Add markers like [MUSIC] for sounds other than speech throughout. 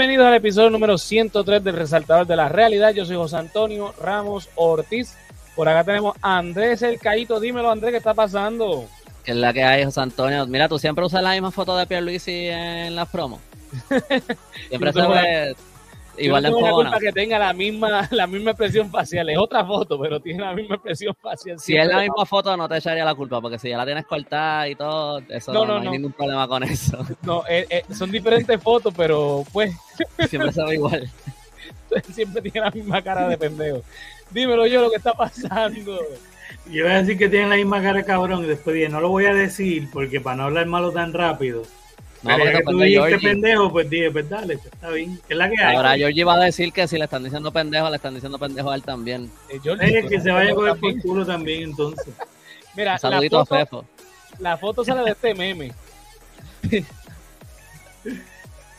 Bienvenidos al episodio número 103 del Resaltador de la Realidad. Yo soy José Antonio Ramos Ortiz. Por acá tenemos a Andrés El Caíto. Dímelo, Andrés, ¿qué está pasando? Que es la que hay, José Antonio. Mira, tú siempre usas la misma foto de Pierluisi en las promos. [LAUGHS] Siempre se ve igual de no tengo culpa que tenga la misma, [LAUGHS] la misma expresión facial. Es otra foto, pero tiene la misma expresión facial. Si es la misma foto, no te echaría la culpa, porque si ya la tienes cortada y todo, eso no, no, hay ningún problema con eso. [LAUGHS] No, eh, eh, son diferentes [LAUGHS] fotos, pero pues. Siempre se ve igual. Siempre tiene la misma cara de pendejo. Dímelo yo lo que está pasando. Yo voy a decir que tienen la misma cara cabrón y después dije, no lo voy a decir porque para no hablar malo tan rápido. No, porque que tú dijiste pendejo, pues dije, pues dale, pues está bien. ¿Qué es la que hay? Ahora Georgie va a decir que si le están diciendo pendejo, le están diciendo pendejo a él también. Eh, es que se vaya a coger por culo también, entonces. [LAUGHS] Mira, saludito la foto, a Fefo. La foto sale de este meme. [LAUGHS]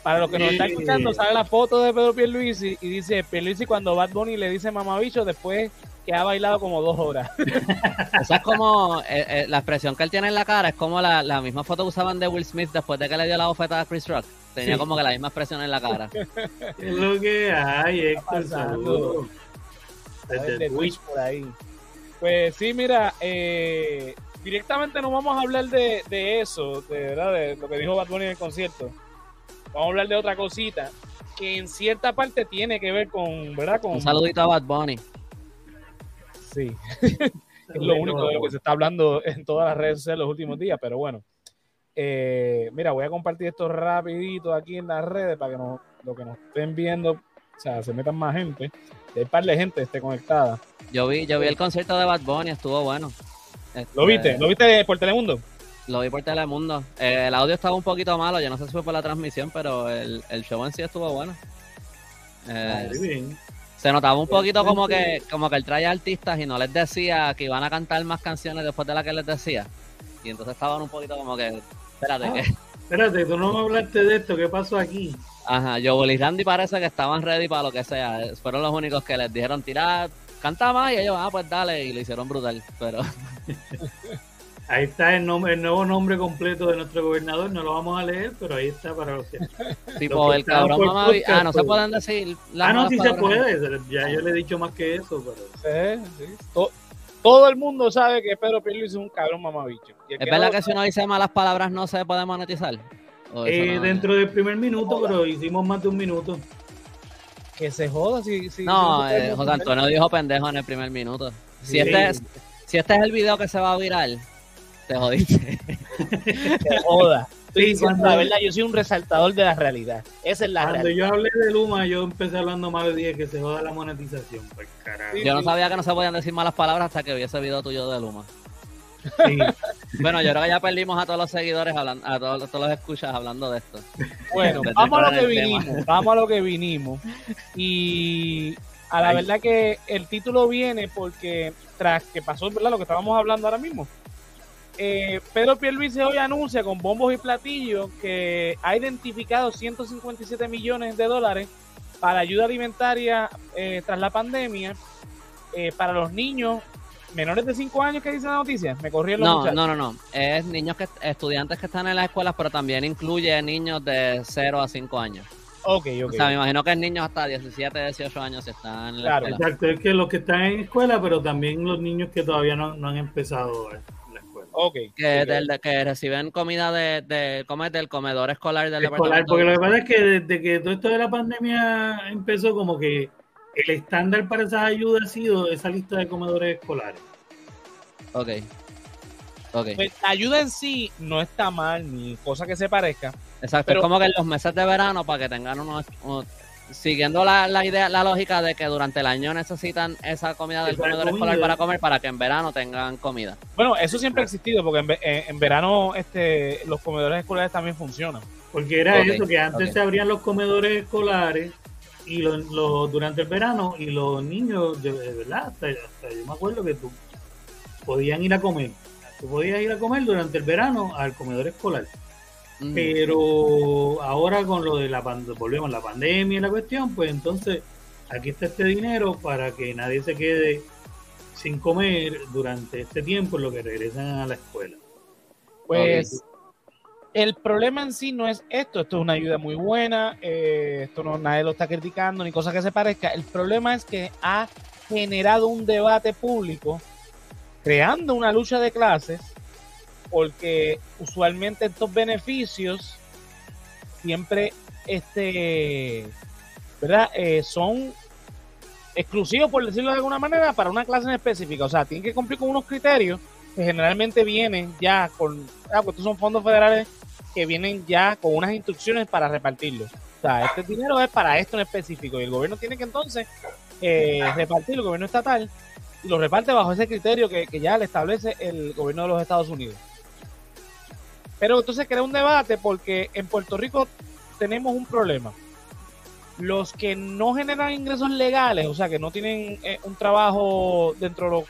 Para los que nos están escuchando, sale la foto de Pedro Pierluisi y dice Pierluisi cuando Bad Bunny le dice mamabicho, después que ha bailado como dos horas. [LAUGHS] Esa es como, eh, eh, la expresión que él tiene en la cara es como la, la, misma foto que usaban de Will Smith después de que le dio la bofeta a Chris Rock. Tenía como que la misma expresión en la cara. [LAUGHS] es lo que hay, Héctor, saludos. Desde Twitch por ahí. Pues sí, mira, eh, directamente no vamos a hablar de, de eso, de verdad, de lo que dijo Bad Bunny en el concierto. Vamos a hablar de otra cosita que en cierta parte tiene que ver con, ¿verdad? Con, Un saludito a Bad Bunny. Sí. es [LAUGHS] lo único de lo que se está hablando en todas las redes sociales los últimos días, pero bueno. Eh, mira, voy a compartir esto rapidito aquí en las redes para que no, lo que nos estén viendo, o sea, se metan más gente, hay par de gente esté conectada. Yo vi, yo vi el concierto de Bad Bunny, estuvo bueno. ¿Lo viste? Este, ¿Lo viste por Telemundo? Lo vi por Telemundo. Eh, el audio estaba un poquito malo, yo no sé si fue por la transmisión, pero el, el show en sí estuvo bueno. Eh, bien se notaba un poquito como que, como que él traía artistas y no les decía que iban a cantar más canciones después de las que les decía. Y entonces estaban un poquito como que, espérate, ah, Espérate, tú no me hablaste de esto, ¿qué pasó aquí? Ajá, Joel y Randy parece que estaban ready para lo que sea. Fueron los únicos que les dijeron tirar, canta más y ellos, ah, pues dale, y lo hicieron brutal, pero... [LAUGHS] Ahí está el, nombre, el nuevo nombre completo de nuestro gobernador, no lo vamos a leer, pero ahí está para los que... Tipo el cabrón mamá... Ah, no se pueden decir... ah, no, sí se puede, ya yo le he dicho más que eso, pero... Sí, sí. Todo, el mundo sabe que Pedro Pierluisi es un cabrón mamabicho. ¿Es verdad que si uno dice malas palabras no se puede monetizar? Eh, dentro del primer minuto, pero hicimos más de un minuto. Que se joda si... no, eh, José Antonio dijo pendejo en el primer minuto. Si, este es, si este es el video que se va a virar te jodiste. [LAUGHS] Te joda. Sí, la verdad, yo soy un resaltador de la realidad. Esa es la Cuando yo hablé de Luma, yo empecé hablando mal de dije que se joda la monetización. Pues, yo no sabía que no se podían decir malas palabras hasta que vi ese video tuyo de Luma. bueno, yo creo que ya perdimos a todos los seguidores, hablando, a todos, todos los escuchas hablando de esto. Bueno, vamos a lo que vinimos. Vamos a lo que vinimos. Y a la verdad que el título viene porque tras que pasó ¿verdad? lo que estábamos hablando ahora mismo, eh, Pedro Pierluisi hoy anuncia con bombos y platillos que ha identificado 157 millones de dólares para ayuda alimentaria eh, tras la pandemia eh, para los niños menores de 5 años que dice la noticia. Me corrió no, no, no, no. Es niños que estudiantes que están en las escuelas, pero también incluye niños de 0 a 5 años. Ok, ok. O sea, me imagino que es niños hasta 17, 18 años están en la claro, Exacto, es que los que están en escuela, pero también los niños que todavía no, no han empezado. Que, que reciben comida de, de comer del comedor escolar del escolar, Porque lo que pasa es que desde que todo esto de la pandemia empezó, como que el estándar para esas ayudas ha sido esa lista de comedores escolares. Ok. Okay. Pues la ayuda en sí no está mal, ni cosa que se parezca. Exacto, es como que en los meses de verano, para que tengan unos siguiendo la, la, idea, la lógica de que durante el año necesitan esa comida del comedor escolar para comer para que en verano tengan comida. Bueno, eso siempre ha existido porque en, en, verano este, los comedores escolares también funcionan. Porque era eso, que antes se abrían los comedores escolares y lo, durante el verano y los niños, de, verdad, hasta, yo me acuerdo que tú podían ir a comer. Tú podías ir a comer durante el verano al comedor escolar. Pero ahora con lo de la volvemos a la pandemia y la cuestión, pues entonces aquí está este dinero para que nadie se quede sin comer durante este tiempo en lo que regresan a la escuela. Pues el problema en sí no es esto, esto es una ayuda muy buena, eh, esto no nadie lo está criticando ni cosa que se parezca. El problema es que ha generado un debate público, creando una lucha de clases, porque usualmente estos beneficios siempre este, ¿verdad? Eh, son exclusivos, por decirlo de alguna manera, para una clase en específica. O sea, tienen que cumplir con unos criterios que generalmente vienen ya con, ah, pues estos son fondos federales que vienen ya con unas instrucciones para repartirlos. O sea, este dinero es para esto en específico y el gobierno tiene que entonces eh, repartir el gobierno estatal y lo reparte bajo ese criterio que, que ya le establece el gobierno de los Estados Unidos. Pero entonces crea un debate porque en Puerto Rico tenemos un problema. Los que no generan ingresos legales, o sea, que no tienen eh, un trabajo dentro de los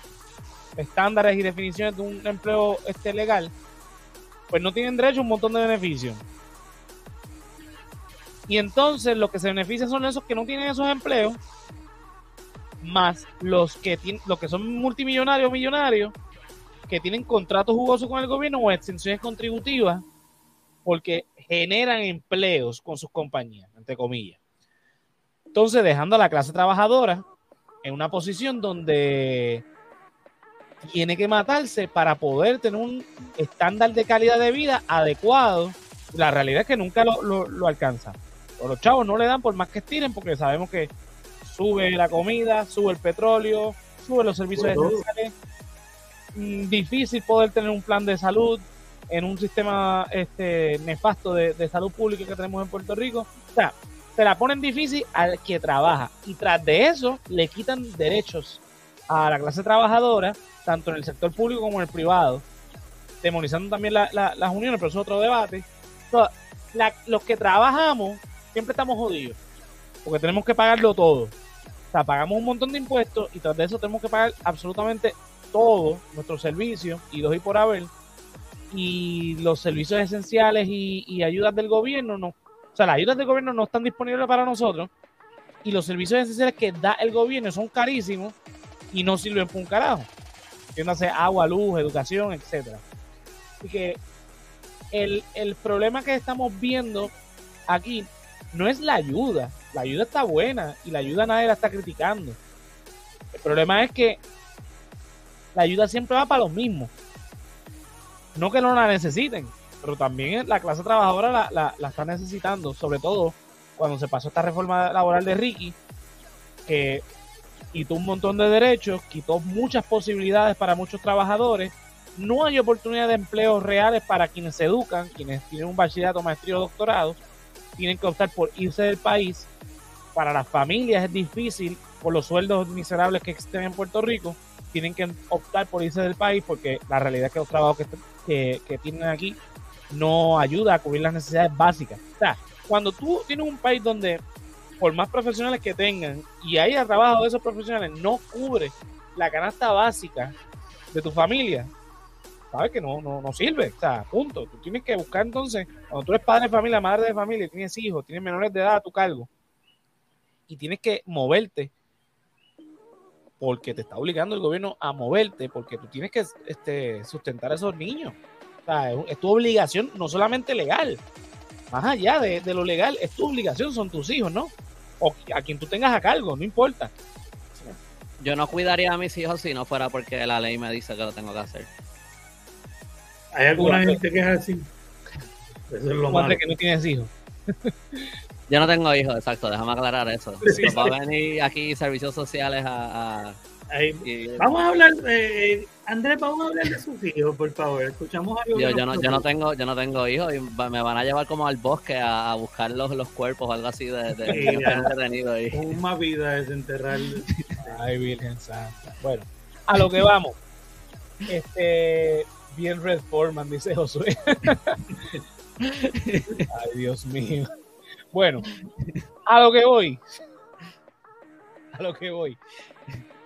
estándares y definiciones de un empleo este legal, pues no tienen derecho a un montón de beneficios. Y entonces los que se benefician son esos que no tienen esos empleos, más los que los que son multimillonarios millonarios, que tienen contratos jugosos con el gobierno o extensiones contributivas, porque generan empleos con sus compañías, entre comillas. Entonces, dejando a la clase trabajadora en una posición donde tiene que matarse para poder tener un estándar de calidad de vida adecuado. La realidad es que nunca lo, lo, alcanza. los chavos no le dan por más que estiren porque sabemos que sube la comida, sube el petróleo, sube los servicios esenciales. Mm, difícil poder tener un plan de salud en un sistema este, nefasto de, de salud pública que tenemos en Puerto Rico. O sea, se la ponen difícil al que trabaja. Y tras de eso, le quitan derechos a la clase trabajadora tanto en el sector público como en el privado, demonizando también las uniones, pero eso es otro debate. los que trabajamos siempre estamos jodidos, porque tenemos que pagarlo todo. O sea, pagamos un montón de impuestos y tras de eso tenemos que pagar absolutamente todo nuestros servicios y dos y por haber. Y los servicios esenciales y, ayudas del gobierno, no, o sea, las ayudas del gobierno no están disponibles para nosotros. Y los servicios esenciales que da el gobierno son carísimos y no sirven para un carajo entiéndase agua, luz, educación, etcétera. Así que el, el problema que estamos viendo aquí no es la ayuda. La ayuda está buena y la ayuda nadie la está criticando. El problema es que la ayuda siempre va para los mismos. No que no la necesiten, pero también la clase trabajadora la, la, está necesitando, sobre todo cuando se pasó esta reforma laboral de Ricky, que quitó un montón de derechos, quitó muchas posibilidades para muchos trabajadores. No hay oportunidad de empleos reales para quienes se educan, quienes tienen un bachillerato, maestría o doctorado. Tienen que optar por irse del país. Para las familias es difícil por los sueldos miserables que existen en Puerto Rico. Tienen que optar por irse del país porque la realidad es que los trabajos que, tienen aquí no ayuda a cubrir las necesidades básicas. O sea, cuando tú tienes un país donde por más profesionales que tengan y haya trabajo de esos profesionales, no cubre la canasta básica de tu familia, sabes que no, no, no sirve. O sea, punto. Tú tienes que buscar entonces, cuando tú eres padre de familia, madre de familia, tienes hijos, tienes menores de edad a tu cargo, y tienes que moverte porque te está obligando el gobierno a moverte, porque tú tienes que este, sustentar a esos niños. O sea, es, tu obligación, no solamente legal, más allá de, de, lo legal, es tu obligación, son tus hijos, ¿no? o a quien tú tengas a cargo, no importa. Yo no cuidaría a mis hijos si no fuera porque la ley me dice que lo tengo que hacer. ¿Hay alguna gente que es así? Eso es lo malo. que no tienes hijos. [LAUGHS] Yo no tengo hijos, exacto, déjame aclarar eso. Sí, Va a venir aquí servicios sociales a, vamos a hablar, eh, Andrés, vamos a hablar de sus hijos, por favor. Escuchamos algo. Yo, yo, no, yo, no, tengo, yo no tengo hijos y me van a llevar como al bosque a, buscar los, los cuerpos o algo así de, de sí, Una vida desenterrar. Ay, Virgen Santa. Bueno, a lo que vamos. Este, bien Red Foreman, dice Josué. [LAUGHS] Ay, Dios mío. Bueno, a lo que voy. A lo que voy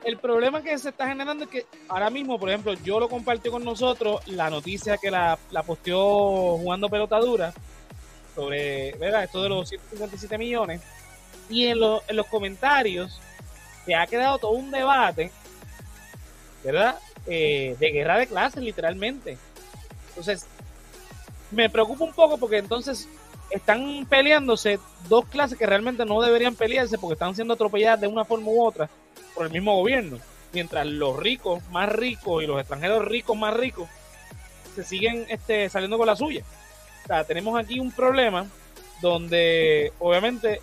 el problema que se está generando es que ahora mismo, por ejemplo, yo lo compartí con nosotros, la noticia que la, la posteó jugando pelota dura sobre ¿verdad? esto de los 157 millones. Y en, en los comentarios se ha quedado todo un debate, ¿verdad? Eh, de guerra de clases, literalmente. Entonces, me preocupa un poco porque entonces están peleándose dos clases que realmente no deberían pelearse porque están siendo atropelladas de una forma u otra por el mismo gobierno. Mientras los ricos más ricos y los extranjeros ricos más ricos se siguen este, saliendo con la suya. O sea, tenemos aquí un problema donde obviamente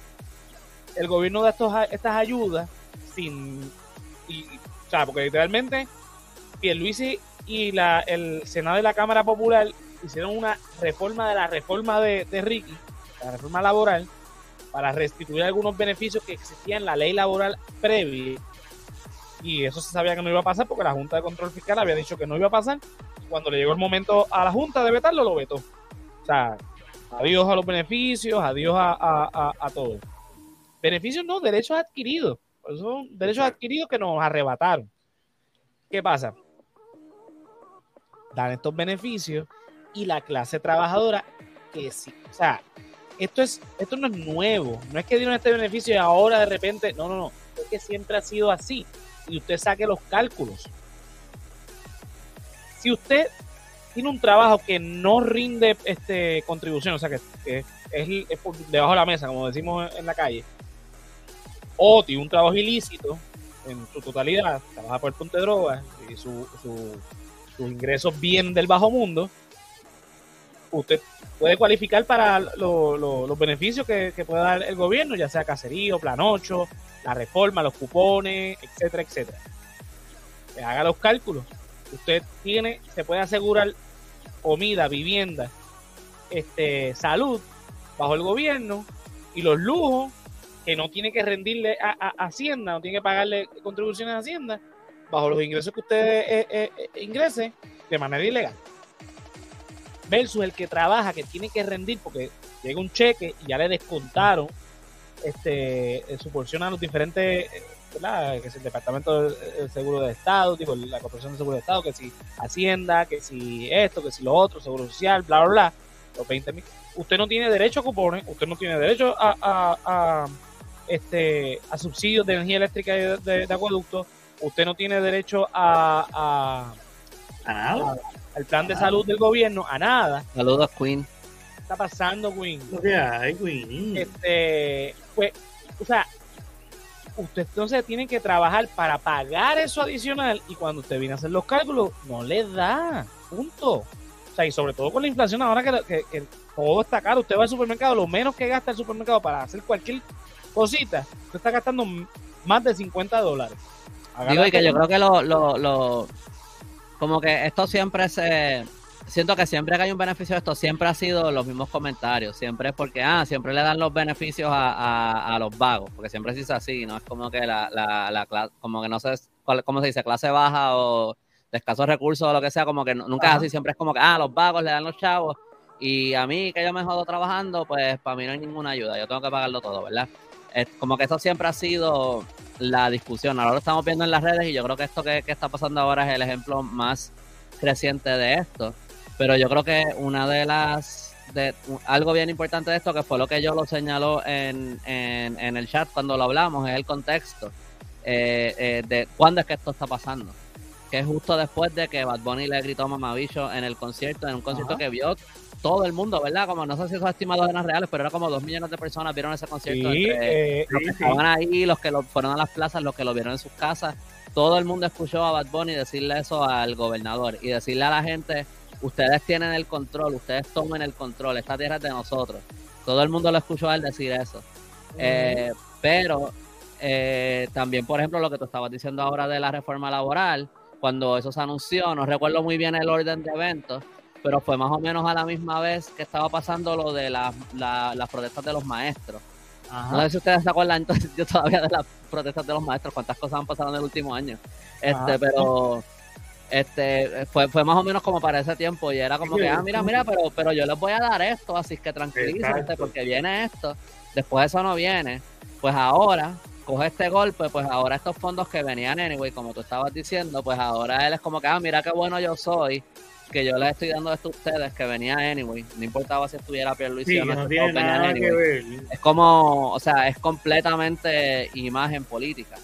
el gobierno da estos, estas ayudas sin... Y, o sea, porque literalmente Pierluisi y la, el Senado y la Cámara Popular hicieron una reforma de la reforma de, de Ricky, la reforma laboral, para restituir algunos beneficios que existían en la ley laboral previa. Y eso se sabía que no iba a pasar porque la Junta de Control Fiscal había dicho que no iba a pasar. Cuando le llegó el momento a la Junta de vetarlo, lo vetó. O sea, adiós a los beneficios, adiós a, a, a, todo. Beneficios no, derechos adquiridos. Son derechos adquiridos que nos arrebataron. ¿Qué pasa? Dan estos beneficios y la clase trabajadora que sí. O sea, esto, es, esto no es nuevo. No es que dieron este beneficio y ahora de repente. No, no, no. Es que siempre ha sido así. Y usted saque los cálculos. Si usted tiene un trabajo que no rinde este contribución, o sea que, es, debajo de la mesa, como decimos en la calle, o tiene un trabajo ilícito en su totalidad, trabaja por el punto de drogas y su, sus ingresos vienen del bajo mundo, usted puede cualificar para los beneficios que, puede dar el gobierno, ya sea caserío, plan 8, la reforma, los cupones, etcétera, etcétera. haga los cálculos. Usted tiene, se puede asegurar comida, vivienda, este, salud bajo el gobierno y los lujos que no tiene que rendirle a, Hacienda, no tiene que pagarle contribuciones a Hacienda, bajo los ingresos que usted eh, eh, eh, ingrese de manera ilegal versus el que trabaja, que tiene que rendir porque llega un cheque y ya le descontaron este, su porción a los diferentes, ¿verdad? que es el Departamento del Seguro de Estado, digo, la Corporación de Seguro de Estado, que si Hacienda, que si esto, que si lo otro, Seguro Social, bla, bla, bla, los 20 mil. Usted no tiene derecho a cupones, usted no tiene derecho a, a, este, a subsidios de energía eléctrica de, de, acueducto, usted no tiene derecho a, a, al plan de salud del gobierno, a nada. Saludos, Queen. ¿Qué está pasando, Queen? ¿Qué hay, Queen? Este, pues, o sea, usted entonces tiene que trabajar para pagar eso adicional y cuando usted viene a hacer los cálculos, no le da. Punto. O sea, y sobre todo con la inflación ahora que, que, todo está caro. Usted va al supermercado, lo menos que gasta el supermercado para hacer cualquier cosita, usted está gastando más de 50 dólares. Digo, y que yo creo que lo, lo, como que esto siempre se siento que siempre que hay un beneficio de esto, siempre ha sido los mismos comentarios. Siempre es porque, ah, siempre le dan los beneficios a, a, los vagos, porque siempre se dice así, ¿no? Es como que la, la, la clase, como que no sé cómo se dice, clase baja o de escasos recursos o lo que sea, como que nunca es así, siempre es como que, ah, los vagos le dan los chavos. Y a mí, que yo me jodo trabajando, pues para mí no hay ninguna ayuda, yo tengo que pagarlo todo, ¿verdad? Es como que eso siempre ha sido la discusión. Ahora lo estamos viendo en las redes y yo creo que esto que, está pasando ahora es el ejemplo más creciente de esto. Pero yo creo que una de las de algo bien importante de esto, que fue lo que yo lo señaló en, en, el chat cuando lo hablamos, es el contexto eh, eh, de cuándo es que esto está pasando. Que es justo después de que Bad Bunny le gritó a Mamabicho en el concierto, en un concierto que vio todo el mundo, ¿verdad? Como no sé si esos estimados eran reales, pero era como dos millones de personas vieron ese concierto. Eh, los que estaban ahí, los que lo, fueron a las plazas, los que lo vieron en sus casas. Todo el mundo escuchó a Bad Bunny decirle eso al gobernador y decirle a la gente, ustedes tienen el control, ustedes tomen el control, esta tierra es de nosotros. Todo el mundo lo escuchó a él decir eso. Eh, pero eh, también, por ejemplo, lo que tú estabas diciendo ahora de la reforma laboral, cuando eso se anunció, no recuerdo muy bien el orden de eventos, pero fue más o menos a la misma vez que estaba pasando lo de las protestas de los maestros. No sé si ustedes se acuerdan entonces [LAUGHS] yo todavía de las protestas de los maestros, cuántas cosas han pasado en el último año. Este, pero este fue, fue más o menos como para ese tiempo y era como que, ah, mira, mira, pero, pero yo les voy a dar esto, así que tranquilízate porque viene esto, después eso no viene, pues ahora coge este golpe, pues ahora estos fondos que venían anyway, como tú estabas diciendo, pues ahora él es como que, ah, mira qué bueno yo soy, que yo les estoy dando esto a ustedes, que venía anyway, no importaba si estuviera Pierluisi sí, o no, no tiene nada que ver. Es como, o sea, es completamente imagen política.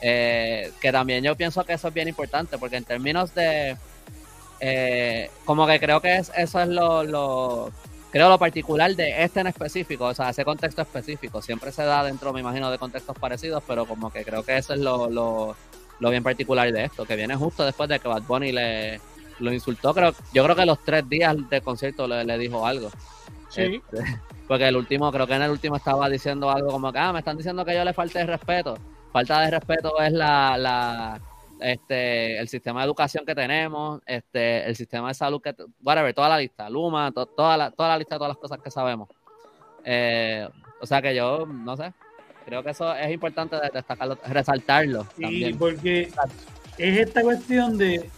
Eh, que también yo pienso que eso es bien importante, porque en términos de, Eh, como que creo que es, eso es lo, creo lo particular de este en específico, o sea, ese contexto específico. Siempre se da dentro, me imagino, de contextos parecidos, pero como que creo que eso es lo, lo, lo bien particular de esto, que viene justo después de que Bad Bunny le lo insultó. Creo, yo creo que los tres días de concierto le, dijo algo. Sí. Este, [LAUGHS] porque el último, creo que en el último estaba diciendo algo como que, ah, me están diciendo que yo le falte de respeto. Falta de respeto es la, la este, el sistema de educación que tenemos, este, el sistema de salud que, whatever, toda la lista, Luma, toda, la, toda la lista de todas las cosas que sabemos. Eh, o sea que yo, no sé, creo que eso es importante destacarlo, resaltarlo. Sí, porque es esta cuestión de,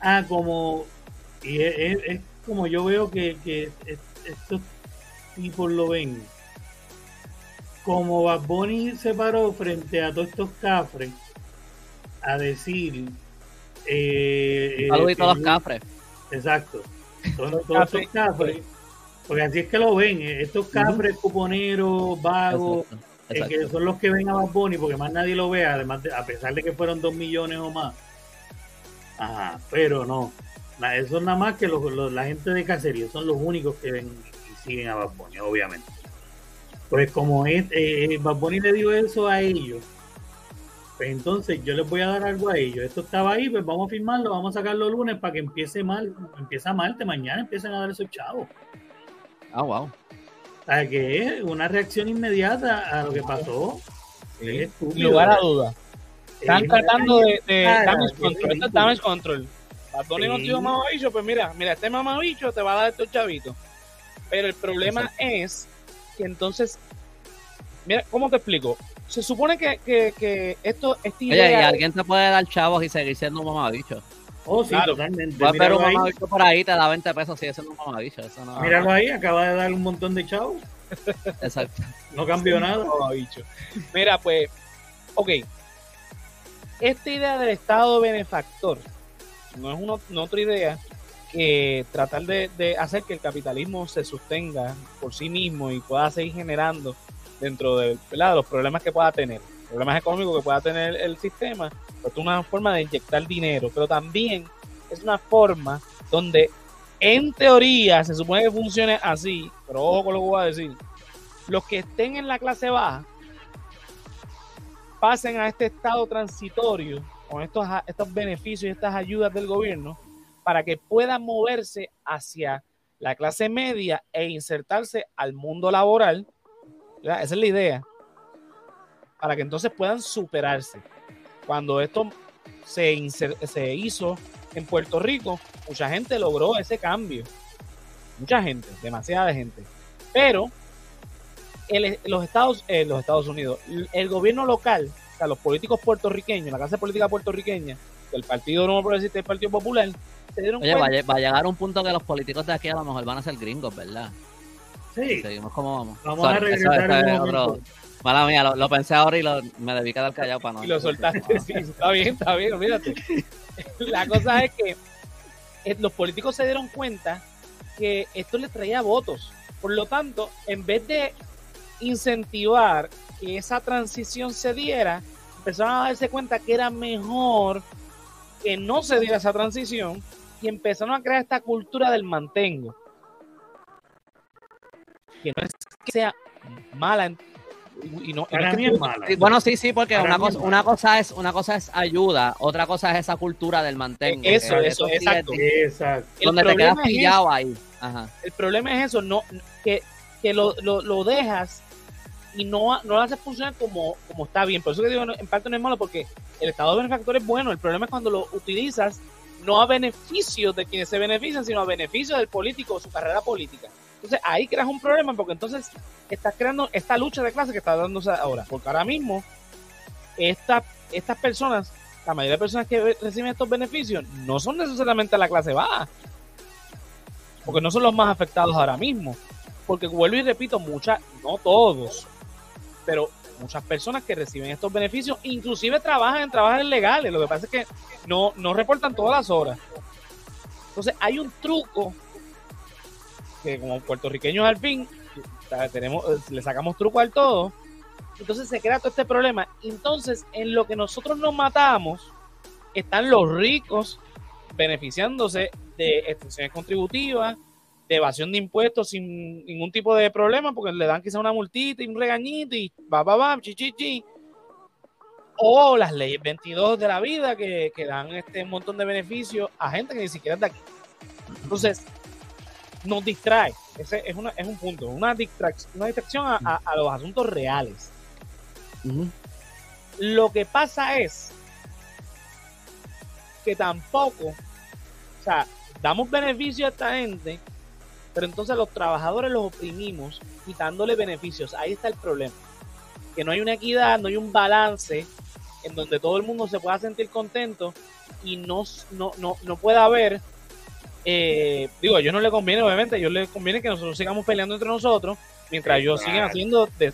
ah, como, y es, como yo veo que, que estos tipos lo ven. Como Bad Bunny se paró frente a todos estos cafres a decir. Eh, eh todos los cafres. Exacto. Son todos estos cafres. Porque así es que lo ven. Eh, estos cafres, cuponeros, vagos. Eh, que son los que ven a Bad Bunny porque más nadie lo ve, además a pesar de que fueron dos millones o más. Ajá, pero no. Eso es nada más que la gente de cacería, son los únicos que ven y siguen a Bad Bunny, obviamente. Pues como es, eh, Bad Bunny le dio eso a ellos, pues entonces yo les voy a dar algo a ellos. Esto estaba ahí, pues vamos a firmarlo, vamos a sacarlo el lunes para que empiece mal, empieza martes, mañana empiecen a dar esos chavos. Ah, wow. O sea, que es una reacción inmediata a lo que pasó. Lugar a duda. Están tratando de, de damage control. Esto es damage control. Bad no tiene mamabicho, pues mira, mira, este mamabicho te va a dar estos chavitos. Pero el problema es que entonces, mira, ¿cómo te explico? se supone que, que, que esto, esta idea... Oye, y alguien te puede dar chavos y seguir siendo un mamabicho. Oh, sí, totalmente. Va a ver un mamabicho por ahí, te da 20 pesos, sigue siendo un mamabicho. Eso no... Míralo ahí, acaba de dar un montón de chavos. Exacto. no cambió nada. Mamabicho. Mira, pues, ok. Esta idea del Estado benefactor no es una, no otra idea que tratar de, de hacer que el capitalismo se sostenga por sí mismo y pueda seguir generando dentro de, los problemas que pueda tener, problemas económicos que pueda tener el sistema, pues es una forma de inyectar dinero, pero también es una forma donde en teoría se supone que funcione así, pero ojo con lo que voy a decir, los que estén en la clase baja pasen a este estado transitorio con estos, estos beneficios y estas ayudas del gobierno para que puedan moverse hacia la clase media e insertarse al mundo laboral esa es la idea. Para que entonces puedan superarse. Cuando esto se, se hizo en Puerto Rico, mucha gente logró ese cambio. Mucha gente, demasiada gente. Pero los, Estados, eh, los Estados Unidos, el gobierno local, o sea, los políticos puertorriqueños, la clase política puertorriqueña, el Partido No Progresista y el Partido Popular, se dieron Oye, cuenta. Va, a llegar un punto que los políticos de aquí a lo mejor van a ser gringos, ¿verdad? Sí. Seguimos como vamos. Vamos a regresar otro... Mala mía, lo, pensé ahora y lo, me debí quedar callado para no. Y lo soltaste, sí, está bien, está bien, mírate. [LAUGHS] La cosa es que eh, los políticos se dieron cuenta que esto les traía votos. Por lo tanto, en vez de incentivar que esa transición se diera, empezaron a darse cuenta que era mejor que no se diera esa transición y empezaron a crear esta cultura del mantengo que no es que sea mala y no, es mala. Bueno, sí, sí, porque una cosa, una cosa es una cosa es ayuda, otra cosa es esa cultura del mantengo. Eso, eso, exacto. Donde te quedas pillado ahí. El problema es eso, no que, que lo, lo, lo, dejas y no, no lo haces funcionar como, como está bien. Por eso que digo, en parte no es malo, porque el estado de benefactor es bueno. El problema es cuando lo utilizas no a beneficio de quienes se benefician, sino a beneficio del político o su carrera política. Entonces ahí creas un problema porque entonces estás creando esta lucha de clase que está dándose ahora. Porque ahora mismo esta, estas personas, la mayoría de personas que reciben estos beneficios, no son necesariamente la clase baja. Porque no son los más afectados ahora mismo. Porque vuelvo y repito, muchas, no todos, pero muchas personas que reciben estos beneficios, inclusive trabajan en trabajos legales. Lo que pasa es que no, no reportan todas las horas. Entonces hay un truco que como puertorriqueños al fin, tenemos, le sacamos truco al todo, entonces se crea todo este problema. Entonces, en lo que nosotros nos matamos, están los ricos beneficiándose de extensiones contributivas, de evasión de impuestos sin ningún tipo de problema, porque le dan quizá una multita y un regañito y va, va, va, chi, chi, chi. O las leyes 22 de la vida que, que dan este montón de beneficios a gente que ni siquiera es de aquí. Entonces, nos distrae. Ese es, una, es un punto, una distracción, una distracción a, los asuntos reales. Lo que pasa es que tampoco, o sea, damos beneficio a esta gente, pero entonces los trabajadores los oprimimos quitándole beneficios. Ahí está el problema. Que no hay una equidad, no hay un balance en donde todo el mundo se pueda sentir contento y no, no, no, no pueda haber eh, digo, a ellos no le conviene, obviamente, a ellos les conviene que nosotros sigamos peleando entre nosotros, mientras ellos siguen haciendo de,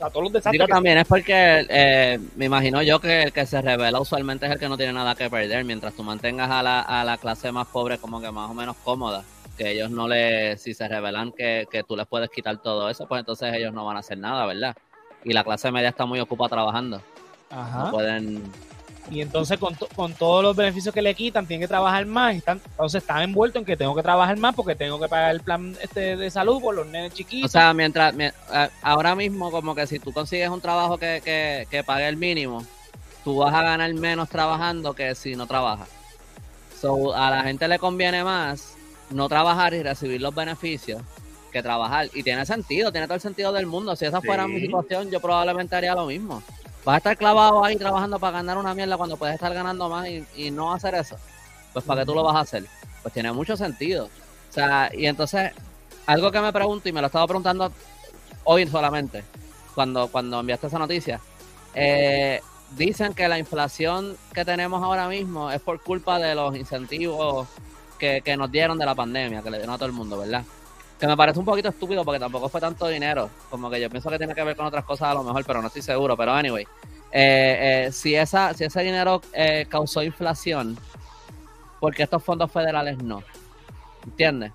a todos los desastres. también es porque eh, me imagino yo que el que se revela usualmente es el que no tiene nada que perder, mientras tú mantengas a la, a la clase más pobre como que más o menos cómoda, que ellos no le, si se revelan que, que tú les puedes quitar todo eso, pues entonces ellos no van a hacer nada, ¿verdad? Y la clase media está muy ocupada trabajando. Ajá. No pueden y entonces con, con, todos los beneficios que le quitan, tienen que trabajar más. Y están, entonces están envueltos en que tengo que trabajar más porque tengo que pagar el plan este de salud por los nenes chiquitos. O sea, mientras, ahora mismo como que si tú consigues un trabajo que, que, que pague el mínimo, tú vas a ganar menos trabajando que si no trabajas. So, a la gente le conviene más no trabajar y recibir los beneficios que trabajar. Y tiene sentido, tiene todo el sentido del mundo. Si esa fuera mi situación, yo probablemente haría lo mismo vas a estar clavado ahí trabajando para ganar una mierda cuando puedes estar ganando más y, no hacer eso. Pues ¿para qué tú lo vas a hacer? Pues tiene mucho sentido. O sea, y entonces, algo que me pregunto y me lo estaba preguntando hoy solamente, cuando, cuando enviaste esa noticia, eh, dicen que la inflación que tenemos ahora mismo es por culpa de los incentivos que, que nos dieron de la pandemia, que le dieron a todo el mundo, ¿verdad? Que me parece un poquito estúpido porque tampoco fue tanto dinero. Como que yo pienso que tiene que ver con otras cosas a lo mejor, pero no estoy seguro. Pero anyway, eh, eh, si, esa, si ese dinero eh, causó inflación, porque estos fondos federales no? ¿Entiendes?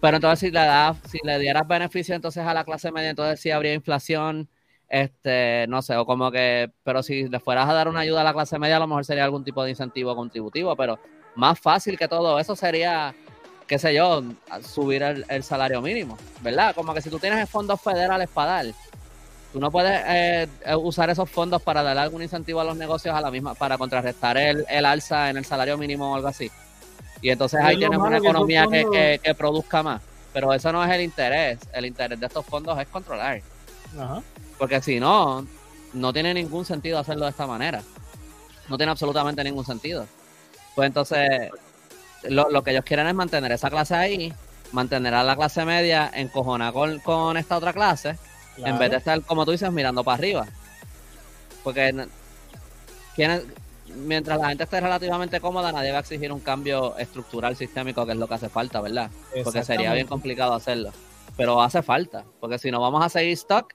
Pero entonces si le da, si le dieras beneficio entonces a la clase media, entonces sí habría inflación, este, no sé, o como que, pero si le fueras a dar una ayuda a la clase media, a lo mejor sería algún tipo de incentivo contributivo, pero más fácil que todo eso sería qué sé yo, subir el, salario mínimo, ¿verdad? Como que si tú tienes fondos federales para dar, tú no puedes eh, usar esos fondos para dar algún incentivo a los negocios a la misma, para contrarrestar el, alza en el salario mínimo o algo así. Y entonces ahí tienes una economía que, que, produzca más. Pero eso no es el interés. El interés de estos fondos es controlar. Porque si no, no tiene ningún sentido hacerlo de esta manera. No tiene absolutamente ningún sentido. Pues entonces, lo, que ellos quieren es mantener esa clase ahí, mantener a la clase media encojona con, con esta otra clase, en vez de estar, como tú dices, mirando para arriba. Porque mientras la gente esté relativamente cómoda, nadie va a exigir un cambio estructural sistémico, que es lo que hace falta, ¿verdad? Porque sería bien complicado hacerlo. Pero hace falta, porque si no vamos a seguir stock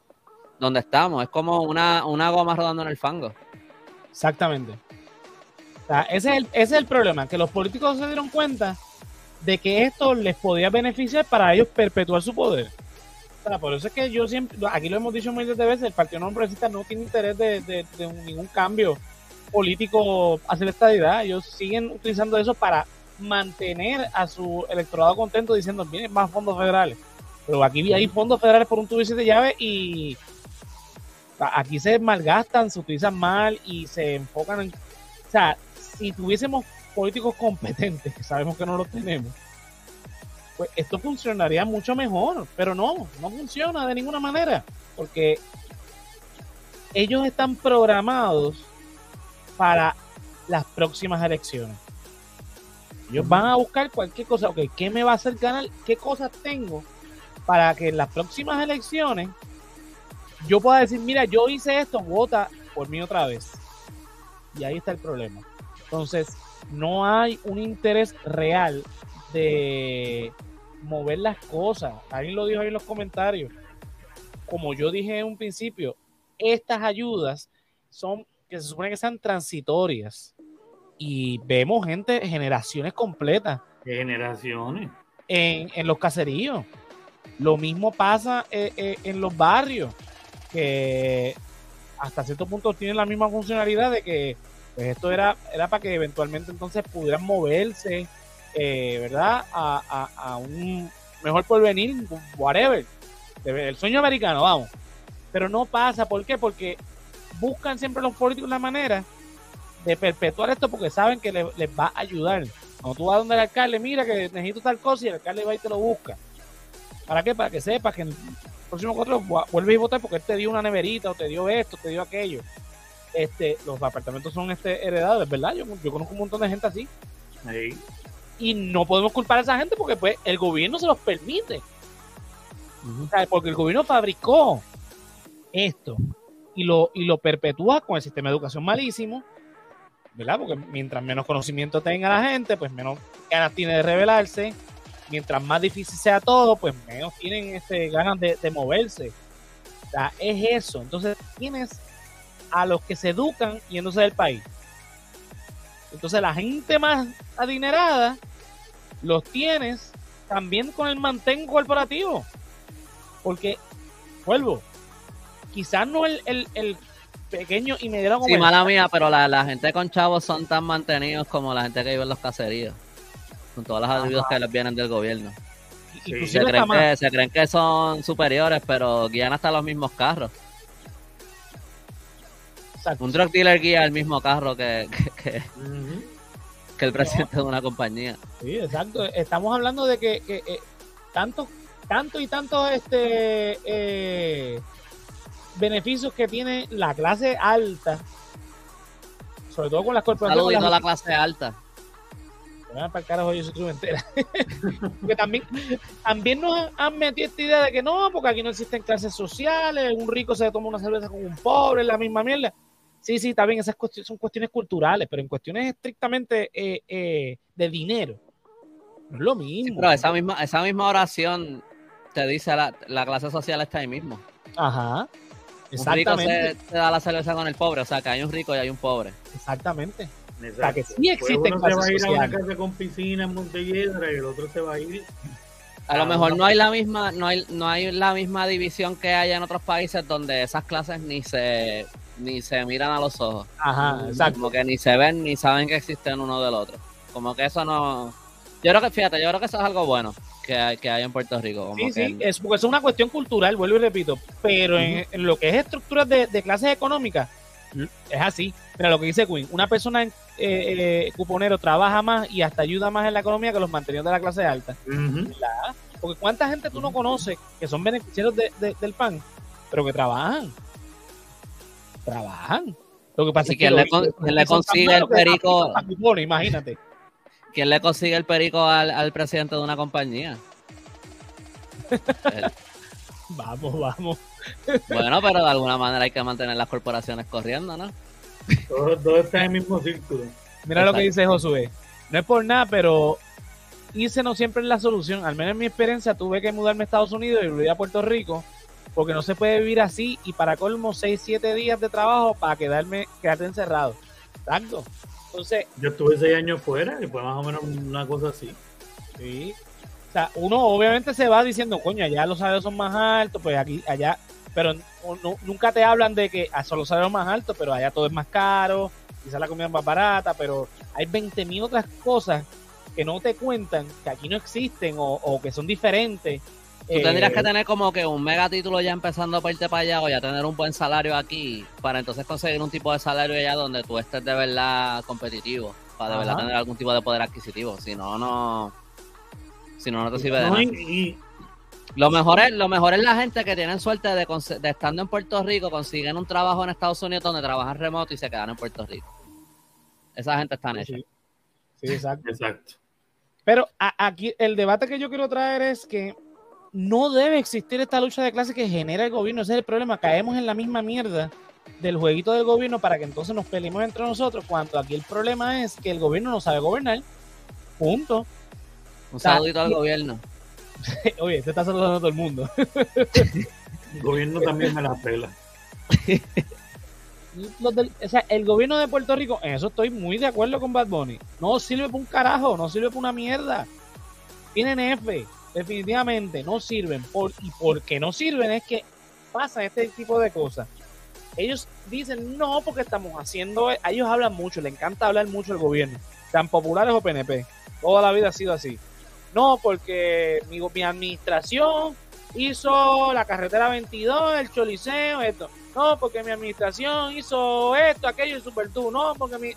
donde estamos, es como una, una goma rodando en el fango. Exactamente ese, es el, ese es el problema, que los políticos se dieron cuenta de que esto les podía beneficiar para ellos perpetuar su poder. por eso es que yo siempre, aquí lo hemos dicho muchas veces, el Partido No Progresista no tiene interés de, ningún cambio político hacia la estadidad. Ellos siguen utilizando eso para mantener a su electorado contento diciendo, vienen más fondos federales. Pero aquí hay fondos federales por un tubo de llave y aquí se malgastan, se utilizan mal y se enfocan en... O sea, si tuviésemos políticos competentes, que sabemos que no los tenemos, pues esto funcionaría mucho mejor, pero no, no funciona de ninguna manera, porque ellos están programados para las próximas elecciones. Ellos van a buscar cualquier cosa, ok, ¿qué me va a hacer ganar? ¿Qué cosas tengo para que en las próximas elecciones yo pueda decir, mira, yo hice esto, vota por mí otra vez? Y ahí está el problema. Entonces, no hay un interés real de mover las cosas. Alguien lo dijo ahí en los comentarios. Como yo dije en un principio, estas ayudas son que se supone que sean transitorias. Y vemos gente, generaciones completas. Generaciones. En, en los caseríos. Lo mismo pasa eh, eh, en los barrios, que hasta cierto punto tienen la misma funcionalidad de que pues esto era, era para que eventualmente entonces pudieran moverse eh, ¿verdad? A, a, un mejor porvenir, whatever. El sueño americano, vamos. Pero no pasa, ¿por qué? Porque buscan siempre los políticos la manera de perpetuar esto porque saben que les, va a ayudar. Cuando tú vas donde el alcalde, mira que necesito tal cosa y el alcalde va y te lo busca. ¿Para qué? Para que sepas que en el próximo cuatro vuelves a votar porque él te dio una neverita o te dio esto, te dio aquello. Este, los apartamentos son este, heredados, ¿verdad? Yo, yo conozco un montón de gente así. Y no podemos culpar a esa gente porque pues el gobierno se los permite. Porque el gobierno fabricó esto y lo, y lo perpetúa con el sistema de educación malísimo, ¿verdad? Porque mientras menos conocimiento tenga la gente, pues menos ganas tiene de rebelarse. Mientras más difícil sea todo, pues menos tienen este, ganas de, moverse. O sea, es eso. Entonces tienes a los que se educan yéndose del país. Entonces la gente más adinerada los tienes también con el mantén corporativo. Porque, vuelvo, quizás no el, el, pequeño y mediano Sí, mala mía, pero la, gente con chavos son tan mantenidos como la gente que vive en los caseríos. Con todas las ayudas que les vienen del gobierno. Se, creen que, se, creen que, son superiores, pero guían hasta los mismos carros. Un drug dealer guía el mismo carro que, que, el presidente de una compañía. Sí, exacto. Estamos hablando de que, que eh, tanto, tanto y tanto este eh, beneficios que tiene la clase alta, sobre todo con las corporaciones. Saludito a la clase alta. Para el carajo, yo soy entera. [LAUGHS] que también, también nos han metido esta idea de que no, porque aquí no existen clases sociales, un rico se toma una cerveza con un pobre, la misma mierda. Sí, sí, está bien, esas cuestiones son cuestiones culturales, pero en cuestiones estrictamente eh, eh, de dinero, no es lo mismo. pero esa misma, esa misma oración te dice la, la clase social está ahí mismo. Ajá. Exactamente. Un rico se, da la cerveza con el pobre, o sea, que hay un rico y hay un pobre. Exactamente. O sea, que sí existen uno se va a ir a una casa con piscina en Montelledra y el otro se va a ir a lo mejor no hay la misma no hay no hay la misma división que hay en otros países donde esas clases ni se ni se miran a los ojos. Ajá, exacto. Como que ni se ven ni saben que existen uno del otro. Como que eso no Yo creo que fíjate, yo creo que eso es algo bueno que hay, que hay en Puerto Rico. sí, sí, es porque es una cuestión cultural, vuelvo y repito, pero en, lo que es estructuras de, clases económicas, es así. Mira lo que dice Quinn, una persona eh, eh, cuponero trabaja más y hasta ayuda más en la economía que los mantenidos de la clase alta. Porque cuánta gente tú no conoces que son beneficiarios del PAN, pero que trabajan. Trabajan. Lo que pasa es que, le, le consigue el perico. imagínate. ¿Quién le consigue el perico al, presidente de una compañía? vamos, vamos. Bueno, pero de alguna manera hay que mantener las corporaciones corriendo, ¿no? Todo, está en el mismo círculo. Mira lo que dice Josué. No es por nada, pero irse no siempre es la solución. Al menos en mi experiencia tuve que mudarme a Estados Unidos y volver a Puerto Rico porque no se puede vivir así y para colmo 6, 7 días de trabajo para quedarme, quedarte encerrado. Exacto. Yo estuve seis años fuera y fue más o menos una cosa así. Sí. O sea, uno obviamente se va diciendo, coño, allá los salarios son más altos, pues aquí, allá, pero nunca te hablan de que ah, son los salarios más altos, pero allá todo es más caro, quizás la comida es más barata, pero hay 20 mil otras cosas que no te cuentan, que aquí no existen o, o que son diferentes Tú tendrías que eh, tener como que un mega título ya empezando a irte para allá o ya tener un buen salario aquí para entonces conseguir un tipo de salario allá donde tú estés de verdad competitivo, para de verdad tener algún tipo de poder adquisitivo. Si no, no. Si no, no te sirve de nada. Lo mejor, es, lo mejor es la gente que tienen suerte de, de estando en Puerto Rico, consiguen un trabajo en Estados Unidos donde trabajan remoto y se quedan en Puerto Rico. Esa gente está en Sí, sí exacto. exacto. Pero aquí el debate que yo quiero traer es que no debe existir esta lucha de clase que genera el gobierno. Ese es el problema. Caemos en la misma mierda del jueguito del gobierno para que entonces nos peleemos entre nosotros, cuando aquí el problema es que el gobierno no sabe gobernar. Punto. Un saludito al gobierno. [LAUGHS] Oye, se está saludando a todo el mundo. el [LAUGHS] gobierno también me la pela. [LAUGHS] o sea, el gobierno de Puerto Rico, en eso estoy muy de acuerdo con Bad Bunny. No sirve para un carajo, no sirve para una mierda. Tienen F definitivamente no sirven. Por, y porque no sirven es que pasa este tipo de cosas. Ellos dicen no porque estamos haciendo, ellos hablan mucho, le encanta hablar mucho el gobierno, tan populares o PNP. Toda la vida ha sido así. No, porque mi, mi administración hizo la carretera 22, el choliseo, esto. No, porque mi administración hizo esto, aquello, el super No, porque mi...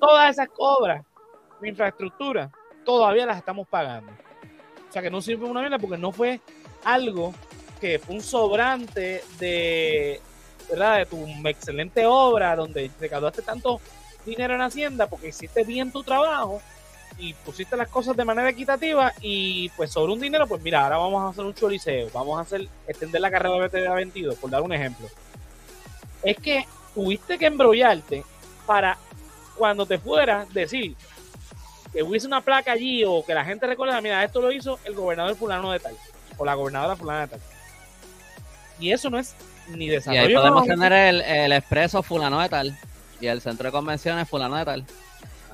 Todas esas obras, mi infraestructura, todavía las estamos pagando. O sea que no sirve una mierda porque no fue algo que fue un sobrante de, ¿verdad? de tu excelente obra donde recaudaste tanto dinero en Hacienda porque hiciste bien tu trabajo y pusiste las cosas de manera equitativa y pues sobre un dinero, pues mira, ahora vamos a hacer un choliseo, vamos a hacer extender la carrera de 22, por dar un ejemplo. Es que tuviste que embrollarte para cuando te fueras decir que hubiese una placa allí o que la gente recuerda, mira, esto lo hizo el gobernador fulano de tal o la gobernadora fulana de tal. Y eso no es ni desarrollo. Y ahí podemos tener el, el expreso fulano de tal y el centro de convenciones fulano de tal.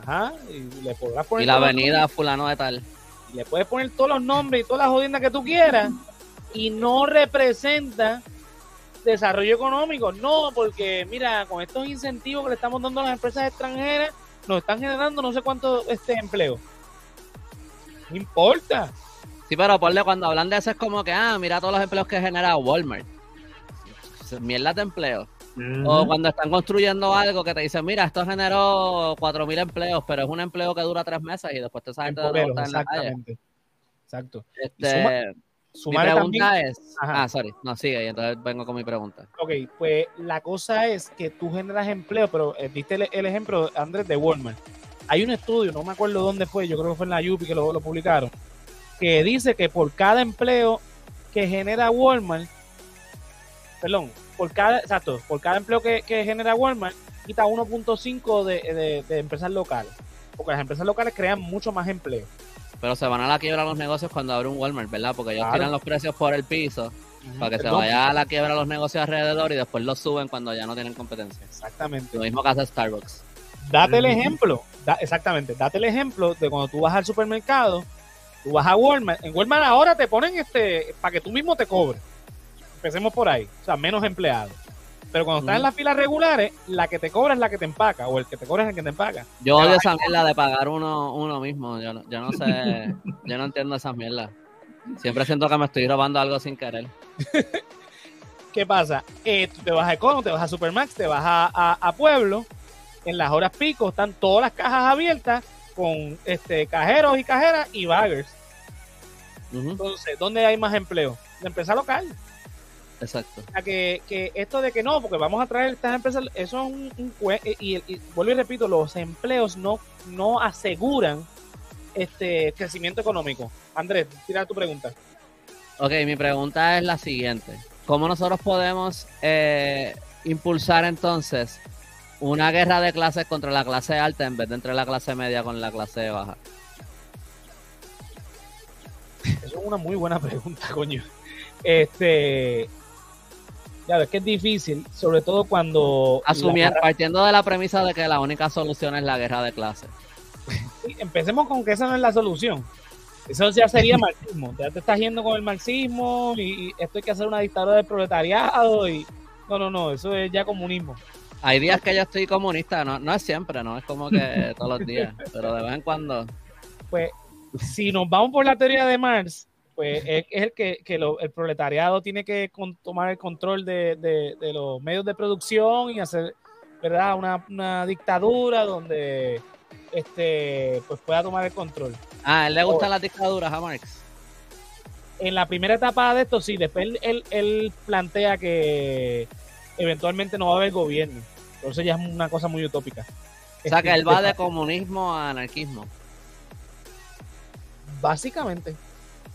Ajá, y le podrás poner. Y la avenida fulano de tal. Y le puedes poner todos los nombres y todas las jodiendas que tú quieras. Y no representa desarrollo económico. No, porque mira, con estos incentivos que le estamos dando a las empresas extranjeras, nos están generando no sé cuánto este empleo. No importa. Sí, pero ponle cuando hablan de eso es como que, ah, mira todos los empleos que genera Walmart. Mierda de empleo. O cuando están construyendo algo que te dicen, mira, esto generó 4.000 empleos, pero es un empleo que dura tres meses y después te salen de en la calle. Exacto. Este, mi pregunta es... Ah, sorry. No, sigue entonces vengo con mi pregunta. Ok, pues la cosa es que tú generas empleo, pero eh, diste el, ejemplo, Andrés, de Walmart. Hay un estudio, no me acuerdo dónde fue, yo creo que fue en la UPI que lo, lo publicaron, que dice que por cada empleo que genera Walmart, perdón, por cada, exacto, por cada empleo que, genera Walmart, quita 1.5 de, de, empresas locales. Porque las empresas locales crean mucho más empleo. Pero se van a la quiebra los negocios cuando abre un Walmart, ¿verdad? Porque ellos tiran los precios por el piso para que se vaya a la quiebra los negocios alrededor y después los suben cuando ya no tienen competencia. Exactamente. Lo mismo que hace Starbucks. Date el ejemplo, exactamente, date el ejemplo de cuando tú vas al supermercado, tú vas a Walmart, en Walmart ahora te ponen este, para que tú mismo te cobres. Empecemos por ahí. O sea, menos empleados. Pero cuando estás en las filas regulares, la que te cobra es la que te empaca, o el que te cobra es el que te empaca. Yo odio esa mierda de pagar uno, uno mismo. Yo, yo no sé, [LAUGHS] yo no entiendo esas mierdas. Siempre siento que me estoy robando algo sin querer. [LAUGHS] ¿Qué pasa? Eh, te vas a Econo, te vas a Supermax, te vas a, a, Pueblo. En las horas pico están todas las cajas abiertas con este cajeros y cajeras y baggers. Entonces, ¿dónde hay más empleo? De empresa local. Exacto. que, que esto de que no, porque vamos a traer estas empresas, eso es un, eh, y, vuelvo y repito, los empleos no, no aseguran este crecimiento económico. Andrés, tira tu pregunta. Ok, mi pregunta es la siguiente. ¿Cómo nosotros podemos eh, impulsar entonces una guerra de clases contra la clase alta en vez de entre la clase media con la clase baja? Eso es una muy buena pregunta, coño. Este, Claro, es que es difícil, sobre todo cuando... Asumir, partiendo de la premisa de que la única solución es la guerra de clases. empecemos con que esa no es la solución. Eso ya sería [LAUGHS] marxismo. Ya te estás yendo con el marxismo y, esto hay que hacer una dictadura del proletariado y... No, no, no, eso es ya comunismo. Hay días que yo estoy comunista, no, no es siempre, no es como que todos los días, pero de vez en cuando. Pues si nos vamos por la teoría de Marx, pues es, el que, el proletariado tiene que tomar el control de, los medios de producción y hacer verdad una, dictadura donde este pues pueda tomar el control. Ah, él le gustan las dictaduras a Marx. En la primera etapa de esto sí, después él, él plantea que eventualmente no va a haber gobierno. Entonces ya es una cosa muy utópica. O sea que él va de comunismo a anarquismo. Básicamente.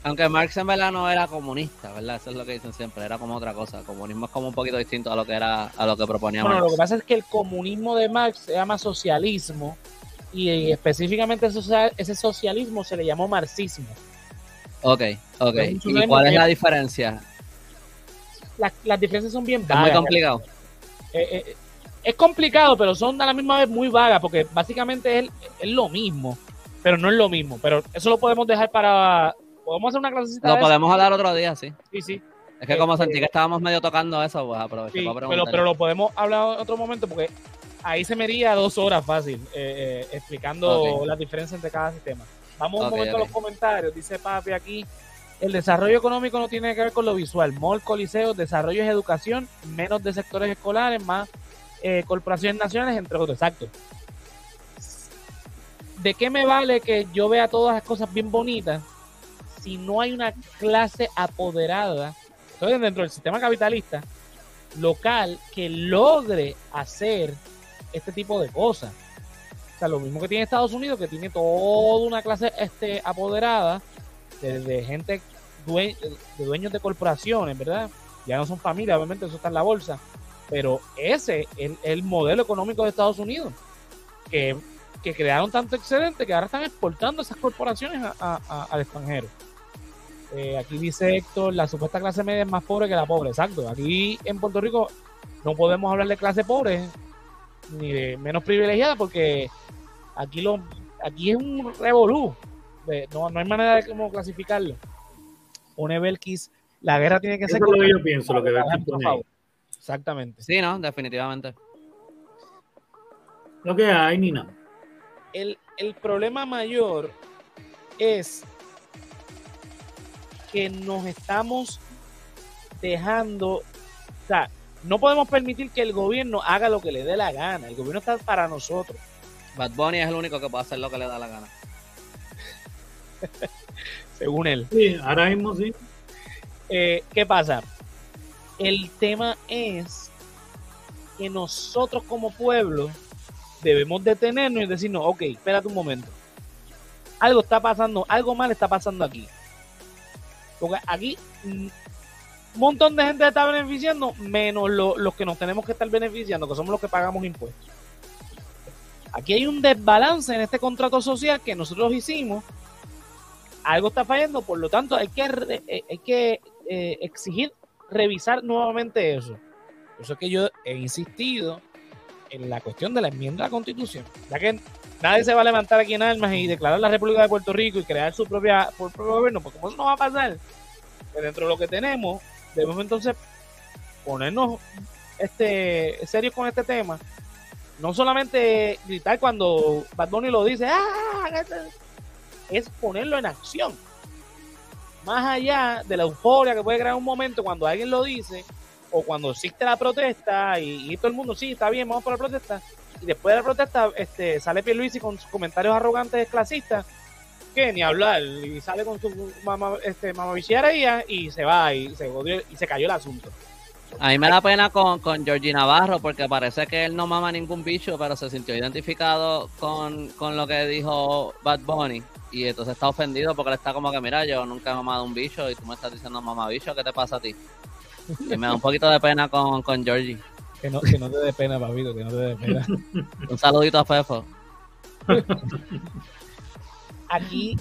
Aunque Marx en verdad no era comunista, ¿verdad? Eso es lo que dicen siempre, era como otra cosa. El comunismo es como un poquito distinto a lo que era, a lo que proponía bueno, lo que pasa es que el comunismo de Marx se llama socialismo y específicamente ese socialismo se le llamó marxismo. Ok, ok. ¿Y cuál es la diferencia? las diferencias son bien vagas. Es muy complicado. Eh, eh, es complicado, pero son a la misma vez muy vagas porque básicamente es, es lo mismo, pero no es lo mismo. Pero eso lo podemos dejar para podemos hacer una clasecita. Lo podemos hablar otro día, sí. Sí, sí. Es que como este, sentí que estábamos medio tocando eso, pues aproveché para preguntar. Pero, pero lo podemos hablar en otro momento porque ahí se me iría dos horas fácil eh, eh, explicando la diferencia entre cada sistema. Vamos un momento a los comentarios. Dice Papi aquí, el desarrollo económico no tiene que ver con lo visual. Mall, coliseos, desarrollo es educación, menos de sectores escolares, más eh, corporaciones nacionales, entre otros. Exacto. ¿De qué me vale que yo vea todas las cosas bien bonitas si no hay una clase apoderada? Entonces, dentro del sistema capitalista local que logre hacer este tipo de cosas. O sea, lo mismo que tiene Estados Unidos, que tiene toda una clase este, apoderada de, gente de dueños de corporaciones, ¿verdad? Ya no son familias, obviamente eso está en la bolsa, pero ese es el, modelo económico de Estados Unidos, que, crearon tanto excedente que ahora están exportando esas corporaciones al extranjero. Eh, aquí dice Héctor, la supuesta clase media es más pobre que la pobre, exacto. Aquí en Puerto Rico no podemos hablar de clase pobre ni de menos privilegiada porque aquí lo aquí es un revolú no, no hay manera de cómo clasificarlo. Pone Belkis, la guerra tiene que ser. lo que yo pienso, lo que Exactamente. Sí, no, definitivamente. Lo que hay, Nina. El, el problema mayor es que nos estamos dejando, o sea, no podemos permitir que el gobierno haga lo que le dé la gana. El gobierno está para nosotros. Bad Bunny es el único que puede hacer lo que le da la gana. [LAUGHS] Según él. Sí, ahora mismo sí. Eh, ¿Qué pasa? El tema es que nosotros como pueblo debemos detenernos y decirnos, ok, espérate un momento. Algo está pasando, algo mal está pasando aquí. Porque aquí un montón de gente está beneficiando, menos los que nos tenemos que estar beneficiando, que somos los que pagamos impuestos. Aquí hay un desbalance en este contrato social que nosotros hicimos algo está fallando, por lo tanto hay que, eh, eh, exigir revisar nuevamente eso. Por eso es que yo he insistido en la cuestión de la enmienda a la Constitución, ya que nadie se va a levantar aquí en armas y declarar la República de Puerto Rico y crear su propia propio gobierno, porque eso no va a pasar, pues dentro de lo que tenemos, debemos entonces ponernos este serios con este tema. No solamente gritar cuando Bad Bunny lo dice, ¡ah! es ponerlo en acción. Más allá de la euforia que puede crear un momento cuando alguien lo dice o cuando existe la protesta y, todo el mundo, sí, está bien, vamos por la protesta. Y después de la protesta este, sale Pierluisi con sus comentarios arrogantes clasistas, que ni hablar, y sale con su mamá, este, y se va y se, y se cayó el asunto. A mí me da pena con, con Georgie Navarro porque parece que él no mama ningún bicho, pero se sintió identificado con, con lo que dijo Bad Bunny y entonces está ofendido porque él está como que, mira, yo nunca he mamado un bicho y tú me estás diciendo mamá bicho, ¿qué te pasa a ti? Y me da un poquito de pena con, con Georgie. Que no, que no te dé pena, papito, que no te dé pena. [LAUGHS] un saludito a Fefo. aquí,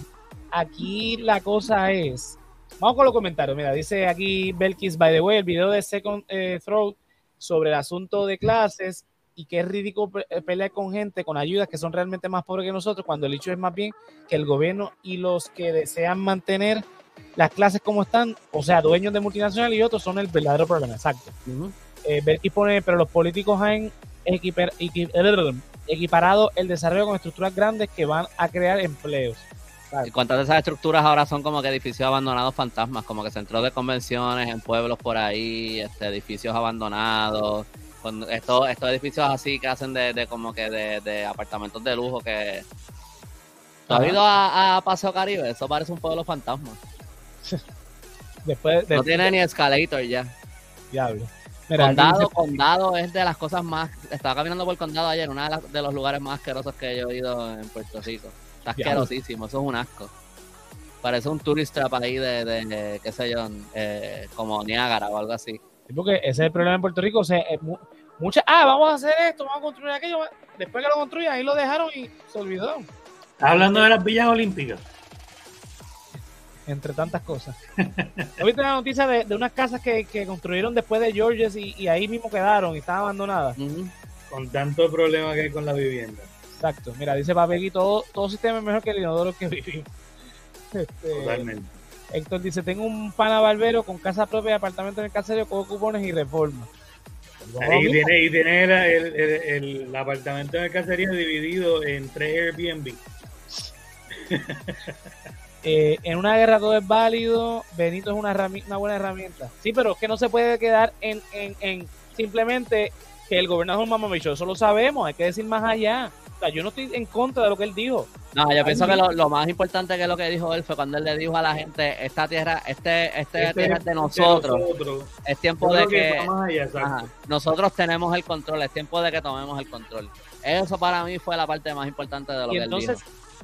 aquí la cosa es. Vamos con los comentarios. Mira, dice aquí Belkis, by the way, el video de Second eh, Throat sobre el asunto de clases y que es ridículo eh, pelear con gente con ayudas que son realmente más pobres que nosotros, cuando el hecho es más bien que el gobierno y los que desean mantener las clases como están, o sea, dueños de multinacionales y otros son el verdadero problema, exacto. Uh pone, pero los políticos han equiparado el desarrollo con estructuras grandes que van a crear empleos. ¿Y cuántas de esas estructuras ahora son como que edificios abandonados fantasmas, como que centros de convenciones en pueblos por ahí, este, edificios abandonados, estos, estos edificios así que hacen de, como que de, apartamentos de lujo que... ¿Tú has ido a, Paseo Caribe? Eso parece un pueblo fantasma. [LAUGHS] Después, no tiene ni escalator ya. Diablo. Condado, condado es de las cosas más... Estaba caminando por el condado ayer, uno de, los lugares más asquerosos que yo he ido en Puerto Rico. Está asquerosísimo, eso es un asco. Parece un tourist trap ahí de, qué sé yo, eh, como Niágara o algo así. Porque ese es el problema en Puerto Rico. O sea, eh, mucha, ah, vamos a hacer esto, vamos a construir aquello. Después que lo construyan, ahí lo dejaron y se olvidó. hablando de las villas olímpicas. Entre tantas cosas. [LAUGHS] ¿Viste la noticia de, unas casas que, construyeron después de Georges y, ahí mismo quedaron y estaban abandonadas? Con tanto problema que hay con la vivienda. Exacto. Mira, dice Papegui, todo, todo sistema es mejor que el inodoro que vivimos. [LAUGHS] Este, Totalmente. Héctor dice, tengo un pana barbero con casa propia y apartamento en el caserío con cupones y reforma. Y tiene, y tiene el, el, apartamento de cacería dividido en tres Airbnb. [LAUGHS] Eh, en una guerra todo es válido, Benito es una, una buena herramienta. Sí, pero es que no se puede quedar en, en, en simplemente que el gobernador es un mamabicho, eso lo sabemos, hay que decir más allá. O sea, yo no estoy en contra de lo que él dijo. No, yo pienso que lo, más importante que lo que dijo él fue cuando él le dijo a la gente, esta tierra, este, este, este tierra es de nosotros. Es tiempo de que, nosotros tenemos el control, es tiempo de que tomemos el control. Eso para mí fue la parte más importante de lo que él dijo.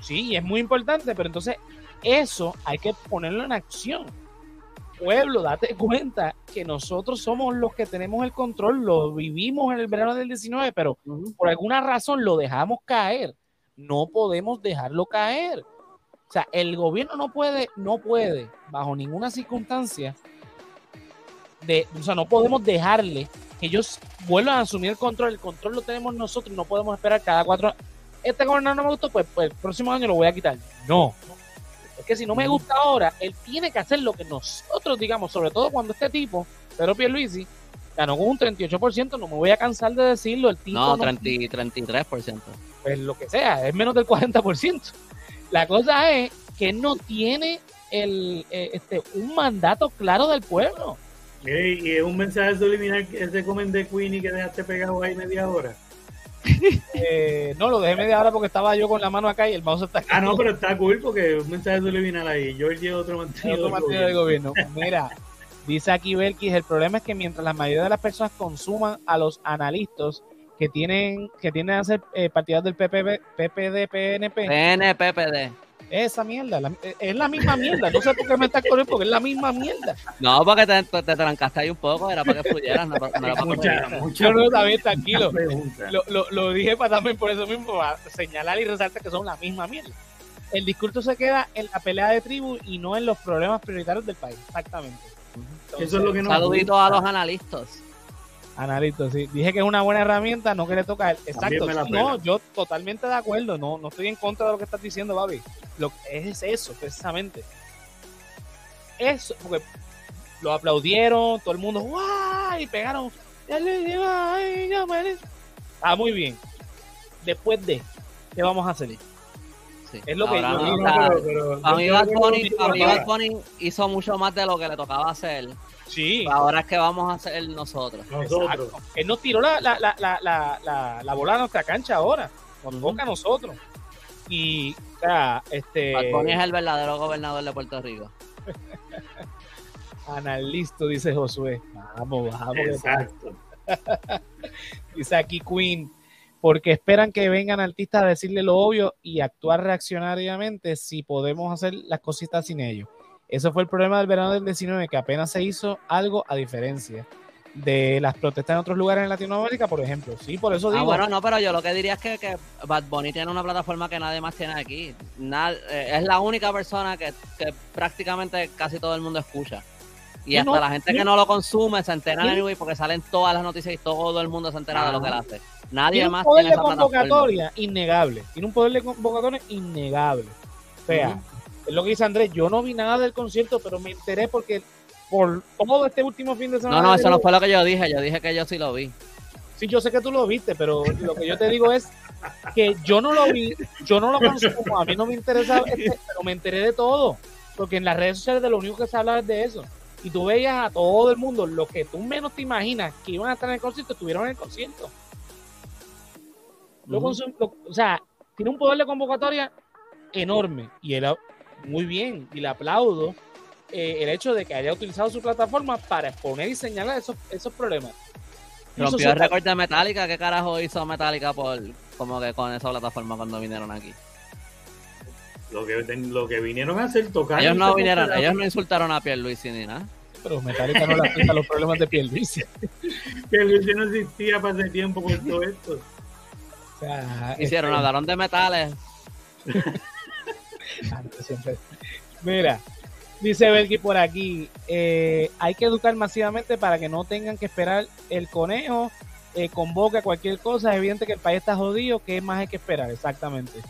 Sí, es muy importante, pero entonces eso hay que ponerlo en acción pueblo, date cuenta que nosotros somos los que tenemos el control, lo vivimos en el verano del 19, pero por alguna razón lo dejamos caer. No podemos dejarlo caer. O sea, el gobierno no puede, no puede, bajo ninguna circunstancia, de, o sea, no podemos dejarle que ellos vuelvan a asumir el control. El control lo tenemos nosotros, no podemos esperar cada cuatro. Este gobernador no me gustó, pues, pues el próximo año lo voy a quitar. No, es que si no me gusta ahora, él tiene que hacer lo que nosotros digamos, sobre todo cuando este tipo, Pedro Pierluisi, ganó con un 38%, no me voy a cansar de decirlo, el tipo... No, 33%. Pues lo que sea, es menos del 40%. La cosa es que no tiene el, eh, este, un mandato claro del pueblo. y es un mensaje subliminal ese comen de Queenie que dejaste pegado ahí media hora. Eh, no, lo dejé media hora porque estaba yo con la mano acá y el mouse está aquí. Ah, no, pero está cool porque un mensaje subliminal ahí. George otro mantenido, otro del gobierno. Mira, dice aquí Belkis, el problema es que mientras la mayoría de las personas consuman a los analistas que tienen que tienen a ser eh, partidos del PPD, PPD, PNP. PNPPD. Esa mierda, es la misma mierda. No sé por qué me estás corriendo, porque es la misma mierda. No, porque te, te, trancaste ahí un poco, era para que fluyeras, no, no era para mucha, mucha no, también, tranquilo. Lo, lo, lo, dije para también por eso mismo, para señalar y resaltar que son la misma mierda. El discurso se queda en la pelea de tribu y no en los problemas prioritarios del país. Exactamente. eso es lo que nos Saluditos a los analistas. Analito, sí. Dije que es una buena herramienta, no que le toca Exacto. no, yo totalmente de acuerdo. No, no estoy en contra de lo que estás diciendo, Babi. Lo es eso, precisamente. Eso, porque lo aplaudieron, todo el mundo, ¡guau! Y pegaron. Ah, muy bien. Después de, ¿qué vamos a hacer? Sí. Es lo que yo A mí Bad Bunny hizo mucho más de lo que le tocaba hacer Sí. Ahora es que vamos a hacer nosotros. Nosotros. Él nos tiró la, la, la, la, la, bola a nuestra cancha ahora. Nos toca a nosotros. Y, o sea, este. es el verdadero gobernador de Puerto Rico. [LAUGHS] Analisto, dice Josué. Vamos, vamos. Exacto. [LAUGHS] dice aquí Queen. Porque esperan que vengan artistas a decirle lo obvio y actuar reaccionariamente si podemos hacer las cositas sin ellos. Eso fue el problema del verano del 19, que apenas se hizo algo a diferencia de las protestas en otros lugares en Latinoamérica, por ejemplo. Sí, por eso ah, digo. Ah, bueno, no, pero yo lo que diría es que, que Bad Bunny tiene una plataforma que nadie más tiene aquí. Eh, es la única persona que, prácticamente casi todo el mundo escucha. Y hasta la gente que no lo consume se entera de anyway porque salen todas las noticias y todo el mundo se entera de lo que él hace. Nadie más tiene un poder de convocatoria innegable. Tiene un poder de convocatoria innegable. O sea, es lo que dice Andrés, yo no vi nada del concierto, pero me enteré porque por todo este último fin de semana. No, no, eso no fue lo que yo dije, yo dije que yo sí lo vi. Sí, yo sé que tú lo viste, pero lo que yo te digo es que yo no lo vi, yo no lo consumo, a mí no me interesa, este, pero me enteré de todo, porque en las redes sociales de lo único que se habla es de eso. Y tú veías a todo el mundo, lo que tú menos te imaginas que iban a estar en el concierto, estuvieron en el concierto. o sea, tiene un poder de convocatoria enorme y él muy bien y le aplaudo eh, el hecho de que haya utilizado su plataforma para exponer y señalar esos, esos problemas. Rompió el récord de Metallica. ¿Qué carajo hizo Metallica por como que con esa plataforma cuando vinieron aquí? Lo que, lo que vinieron a hacer tocar. Ellos no vinieron, ellos no insultaron a Pierluisi ni nada. Pero Metallica no le afecta los problemas de Pierluisi. [LAUGHS] Pierluisi no existía para ese tiempo con todo esto. Hicieron, este, hablaron de metales. [LAUGHS] Mira, dice Belki por aquí, eh, hay que educar masivamente para que no tengan que esperar el conejo, eh, convoca cualquier cosa, es evidente que el país está jodido, ¿qué más hay que esperar? Exactamente.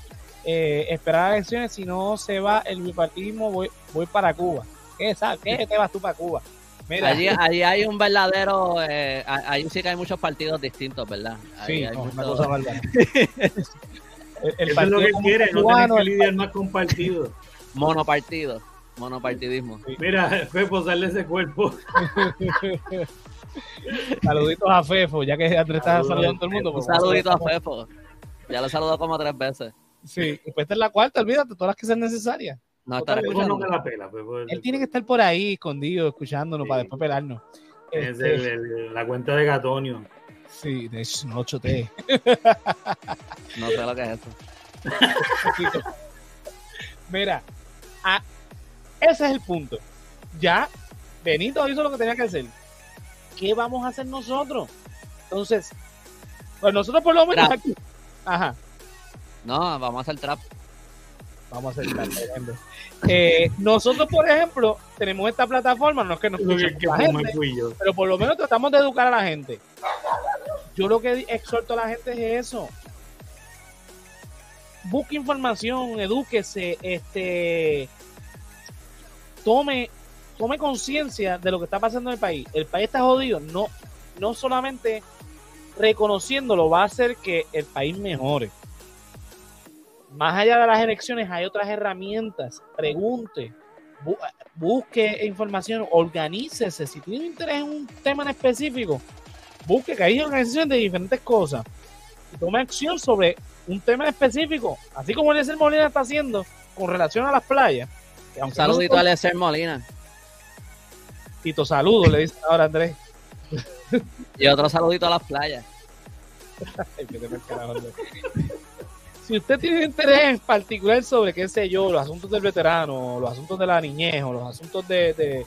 Eh, esperar elecciones, si no se va el bipartidismo, voy, voy para Cuba. ¿Qué, ¿Qué te vas tú para Cuba? Allí, allí, hay un verdadero. Eh, ahí sí que hay muchos partidos distintos, ¿verdad? sí, hay una cosa bárbara. [LAUGHS] el, es lo que quiere, no tiene que lidiar más con partidos. [LAUGHS] Monopartido, monopartidismo. Mira, Fefo, sale ese cuerpo. [LAUGHS] Saluditos a Fefo, ya que Andrés está saludando a todo el mundo. Un saludito a Fefo. Ya lo saludó como tres veces. Sí, pues esta es la cuarta, olvídate, todas las que sean necesarias. No, está escuchando. No la pela, pues, Él tiene que estar por ahí escondido, escuchándonos para después pelarnos. Es este, la cuenta de Gatonio. Sí, de 8T. no sé lo que es eso. Mira, ese es el punto. Ya Benito hizo lo que tenía que hacer. ¿Qué vamos a hacer nosotros? Entonces, pues nosotros por lo menos aquí. Ajá. No, vamos a hacer trap. Vamos a hacer trap. eh, nosotros, por ejemplo, tenemos esta plataforma, no es que nos pero por lo menos tratamos de educar a la gente. Yo lo que exhorto a la gente es eso. Busque información, edúquese, este tome tome conciencia de lo que está pasando en el país. El país está jodido, no no solamente reconociéndolo va a hacer que el país mejore. Más allá de las elecciones hay otras herramientas. Pregunte, busque información, organícese. Si tiene interés en un tema en específico, busque que hay organizaciones de diferentes cosas y tome acción sobre un tema específico, así como Eliezer Molina está haciendo con relación a las playas. Un saludito a Eliezer Molina. Tito, saludo, le dice ahora Andrés. Y otro saludito a las playas. [LAUGHS] si usted tiene interés en particular sobre, qué sé yo, los asuntos del veterano, los asuntos de la niñez, o los asuntos de,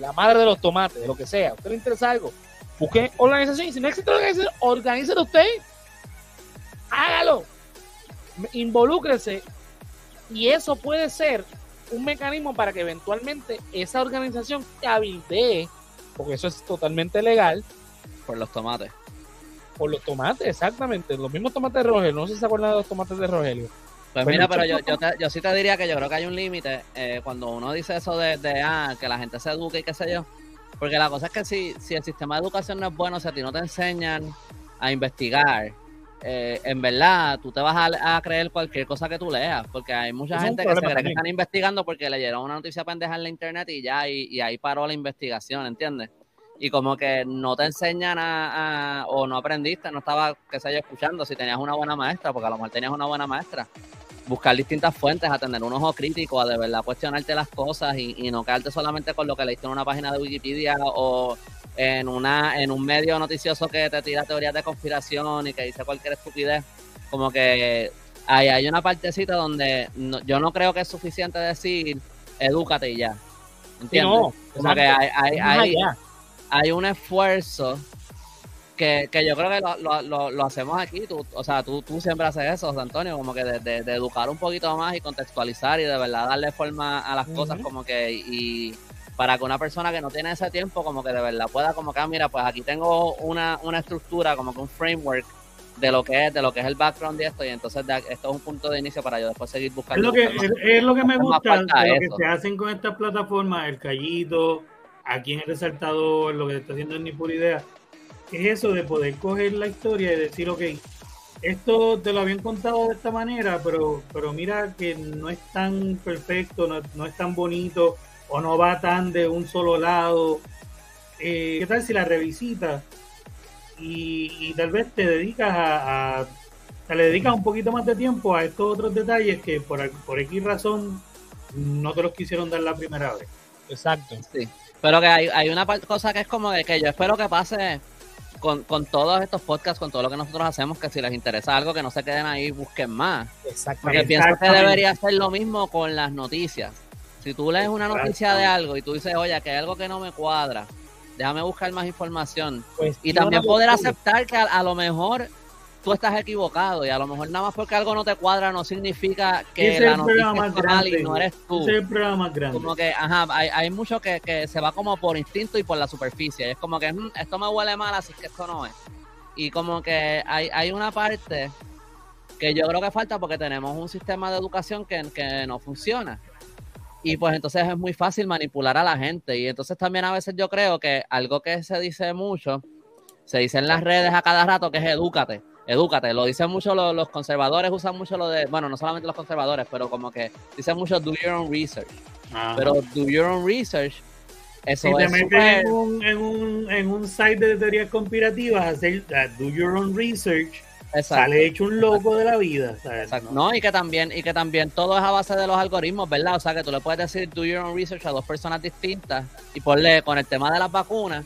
la madre de los tomates, de lo que sea, usted le interesa algo, busque organización. Y si no existe organización, organícelo usted. Hágalo. Involúcrese. Y eso puede ser un mecanismo para que eventualmente esa organización cabildee, porque eso es totalmente legal. Por los tomates por los tomates, exactamente. Los mismos tomates de Rogelio. No sé si se acuerdan de los tomates de Rogelio. Pues, mira, pero yo, yo, sí te diría que yo creo que hay un límite eh, cuando uno dice eso de, ah, que la gente se eduque y qué sé yo. Porque la cosa es que si, si el sistema de educación no es bueno, si a ti no te enseñan a investigar, eh, en verdad tú te vas a, creer cualquier cosa que tú leas. Porque hay mucha gente que se cree que están investigando porque leyeron una noticia pendeja en la internet y ya, y, y ahí paró la investigación, ¿entiendes? y como que no te enseñan a, o no aprendiste, no estaba, qué sé yo, escuchando, si tenías una buena maestra, porque a lo mejor tenías una buena maestra, buscar distintas fuentes, a tener un ojo crítico, a de verdad cuestionarte las cosas y, no quedarte solamente con lo que leíste en una página de Wikipedia o en, una, en un medio noticioso que te tira teorías de conspiración y que dice cualquier estupidez, como que ahí hay una partecita donde yo no creo que es suficiente decir, edúcate y ya. ¿Entiendes? como que hay, hay, hay un esfuerzo que, yo creo que lo, hacemos aquí. Tú, o sea, tú, tú siempre haces eso, Antonio, como que de, educar un poquito más y contextualizar y de verdad darle forma a las cosas, como que y para que una persona que no tiene ese tiempo, como que de verdad pueda, como que, ah, mira, pues aquí tengo una, estructura, como que un framework de lo que es, de lo que es el background de esto, y entonces esto es un punto de inicio para yo después seguir buscando. Es lo que, es, lo que me gusta lo que se hacen con estas plataformas, el callito aquí en el resaltador, lo que está haciendo es ni pura idea, es eso de poder coger la historia y decir, ok, esto te lo habían contado de esta manera, pero, pero mira que no es tan perfecto, no, es tan bonito, o no va tan de un solo lado. Eh, ¿Qué tal si la revisitas y, tal vez te dedicas a, a, le dedicas un poquito más de tiempo a estos otros detalles que por, por X razón no te los quisieron dar la primera vez? Exacto. Sí. Pero que hay, hay una cosa que es como de que yo espero que pase con, todos estos podcasts, con todo lo que nosotros hacemos, que si les interesa algo, que no se queden ahí y busquen más. Porque pienso que debería ser lo mismo con las noticias. Si tú lees una noticia de algo y tú dices, oye, que hay algo que no me cuadra, déjame buscar más información. Pues y también poder aceptar que a, lo mejor tú estás equivocado y a lo mejor nada más porque algo no te cuadra no significa que la noticia es mal y no eres tú. es el problema más grande. Como que, ajá, hay, hay mucho que, que, se va como por instinto y por la superficie. Es como que mm, esto me huele mal, así que esto no es. Y como que hay, hay una parte que yo creo que falta porque tenemos un sistema de educación que, que no funciona. Y pues entonces es muy fácil manipular a la gente. Y entonces también a veces yo creo que algo que se dice mucho, se dice en las redes a cada rato, que es edúcate, edúcate. Lo dicen mucho los, conservadores, usan mucho lo de, bueno, no solamente los conservadores, pero como que dicen mucho do your own research. Pero do your own research, eso si te metes en, un, en, un, en un site de teorías conspirativas, hacer do your own research, Sale hecho un loco de la vida. ¿no? y que también, y que también todo es a base de los algoritmos, ¿verdad? O sea que tú le puedes decir do your own research a dos personas distintas y ponle con el tema de las vacunas,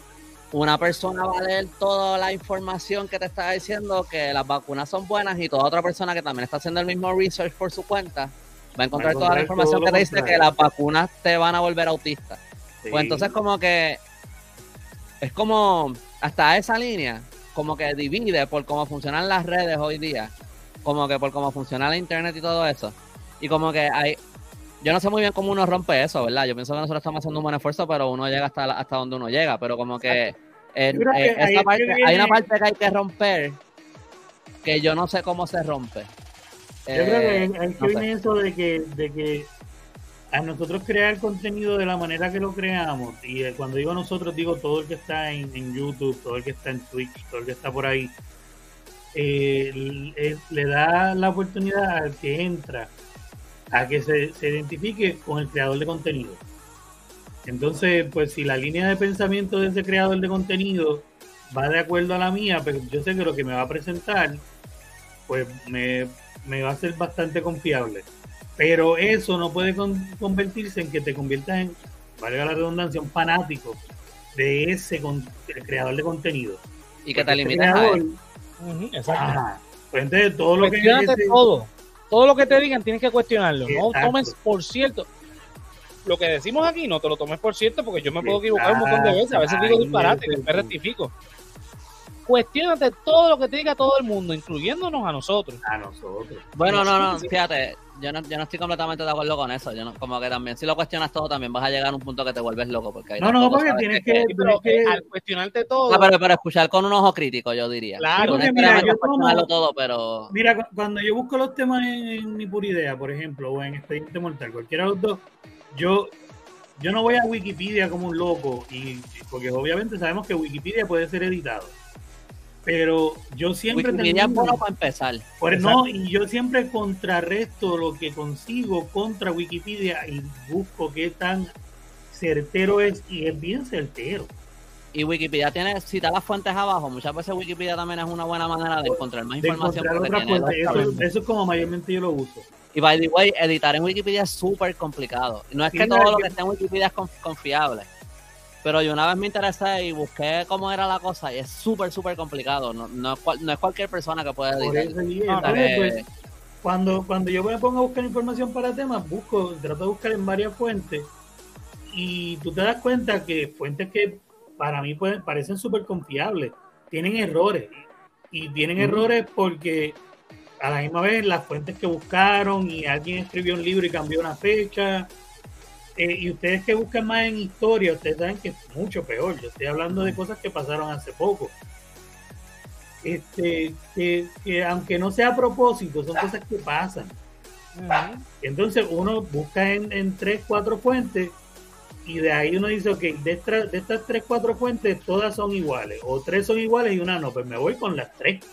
una persona va a leer toda la información que te está diciendo que las vacunas son buenas y toda otra persona que también está haciendo el mismo research por su cuenta va a encontrar toda la información que te dice que las vacunas te van a volver autista. Pues entonces como que es como hasta esa línea como que divide por cómo funcionan las redes hoy día, como que por cómo funciona la internet y todo eso. Y como que hay, yo no sé muy bien cómo uno rompe eso, ¿verdad? Yo pienso que nosotros estamos haciendo un buen esfuerzo, pero uno llega hasta, hasta donde uno llega, pero como que, eh, hay una parte que hay que romper que yo no sé cómo se rompe. Yo creo que eh, hay que viene eso de que, de que a nosotros crear contenido de la manera que lo creamos, y eh, cuando digo nosotros, digo todo el que está en, YouTube, todo el que está en Twitch, todo el que está por ahí, eh, le da la oportunidad al que entra a que se, identifique con el creador de contenido. Entonces, pues si la línea de pensamiento de ese creador de contenido va de acuerdo a la mía, pero yo sé que lo que me va a presentar, pues me, me va a ser bastante confiable. Pero eso no puede convertirse en que te conviertas en, valga la redundancia, un fanático de ese creador de contenido. Y que te limites a él. exacto. Pues entonces todo lo que todo. Todo lo que te digan tienes que cuestionarlo. No tomes por cierto. Lo que decimos aquí no te lo tomes por cierto porque yo me puedo equivocar un montón de veces. A veces digo disparate, después rectifico cuestionate todo lo que te diga todo el mundo, incluyéndonos a nosotros. A nosotros. Bueno, no, no, fíjate, yo no, yo no estoy completamente de acuerdo con eso. Yo no, como que también, si lo cuestionas todo, también vas a llegar a un punto que te vuelves loco. Porque no, no, porque tienes que, al cuestionarte todo. No, pero, pero, escuchar con un ojo crítico, yo diría. Claro, no mira, yo todo, pero. Mira, cuando yo busco los temas en, mi pura idea, por ejemplo, o en Expediente Mortal, cualquiera de los dos, yo yo no voy a Wikipedia como un loco, y porque obviamente sabemos que Wikipedia puede ser editado pero yo siempre Wikipedia bueno para empezar. no, y yo siempre contrarresto lo que consigo contra Wikipedia y busco qué tan certero es y es bien certero. Y Wikipedia tiene, cita las fuentes abajo, muchas veces Wikipedia también es una buena manera de encontrar más información. eso, es como mayormente yo lo uso. Y by the way, editar en Wikipedia es súper complicado. No es que todo lo que está en Wikipedia es confiable pero yo una vez me interesé y busqué cómo era la cosa y es súper, súper complicado. No, no, es cualquier persona que pueda editar. Pues, cuando, cuando yo me pongo a buscar información para temas, busco, trato de buscar en varias fuentes y tú te das cuenta que fuentes que para mí pueden, parecen súper confiables tienen errores y tienen errores porque a la misma vez las fuentes que buscaron y alguien escribió un libro y cambió una fecha eh, y ustedes que buscan más en historia, ustedes saben que es mucho peor. Yo estoy hablando de cosas que pasaron hace poco. Este, que, aunque no sea a propósito, son cosas que pasan. Entonces uno busca en, en, tres, cuatro fuentes y de ahí uno dice, ok, de, de estas tres, cuatro fuentes todas son iguales, o tres son iguales y una no, pues me voy con las tres.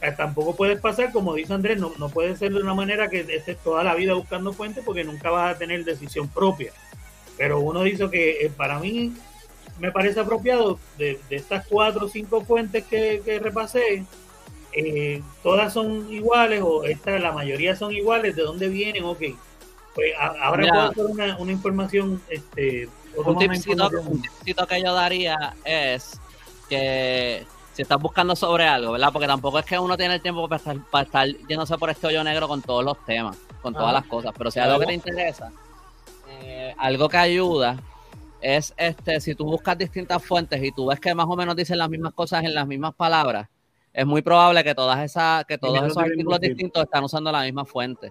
Eh, tampoco puedes pasar, como dice Andrés, no, no puede ser de una manera que estés toda la vida buscando fuentes porque nunca vas a tener decisión propia. Pero uno dice que eh, para mí me parece apropiado de, estas cuatro o cinco fuentes que, repasé, eh, todas son iguales o esta, la mayoría son iguales, ¿de dónde vienen? Ok, pues ahora puedo hacer una, información. Este, un tipcito que yo daría es que si estás buscando sobre algo, ¿verdad? Porque tampoco es que uno tiene el tiempo para estar, para estar yéndose por este hoyo negro con todos los temas, con todas las cosas. Pero si hay algo que te interesa, eh, algo que ayuda es este, si tú buscas distintas fuentes y tú ves que más o menos dicen las mismas cosas en las mismas palabras, es muy probable que todas esas, que todos esos artículos distintos están usando la misma fuente.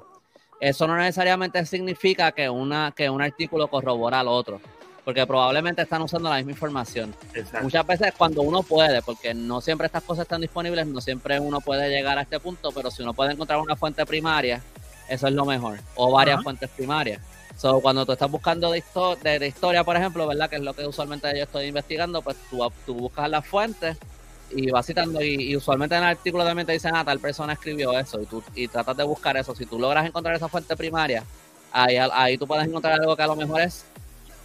Eso no necesariamente significa que una, que un artículo corrobora al otro porque probablemente están usando la misma información. Muchas veces cuando uno puede, porque no siempre estas cosas están disponibles, no siempre uno puede llegar a este punto, pero si uno puede encontrar una fuente primaria, eso es lo mejor, o varias fuentes primarias. So, cuando tú estás buscando de, de, historia, por ejemplo, ¿verdad? Que es lo que usualmente yo estoy investigando, pues tú, tú buscas las fuentes y vas citando y, usualmente en el artículo también te dicen, ah, tal persona escribió eso y tú y tratas de buscar eso. Si tú logras encontrar esa fuente primaria, ahí, ahí tú puedes encontrar algo que a lo mejor es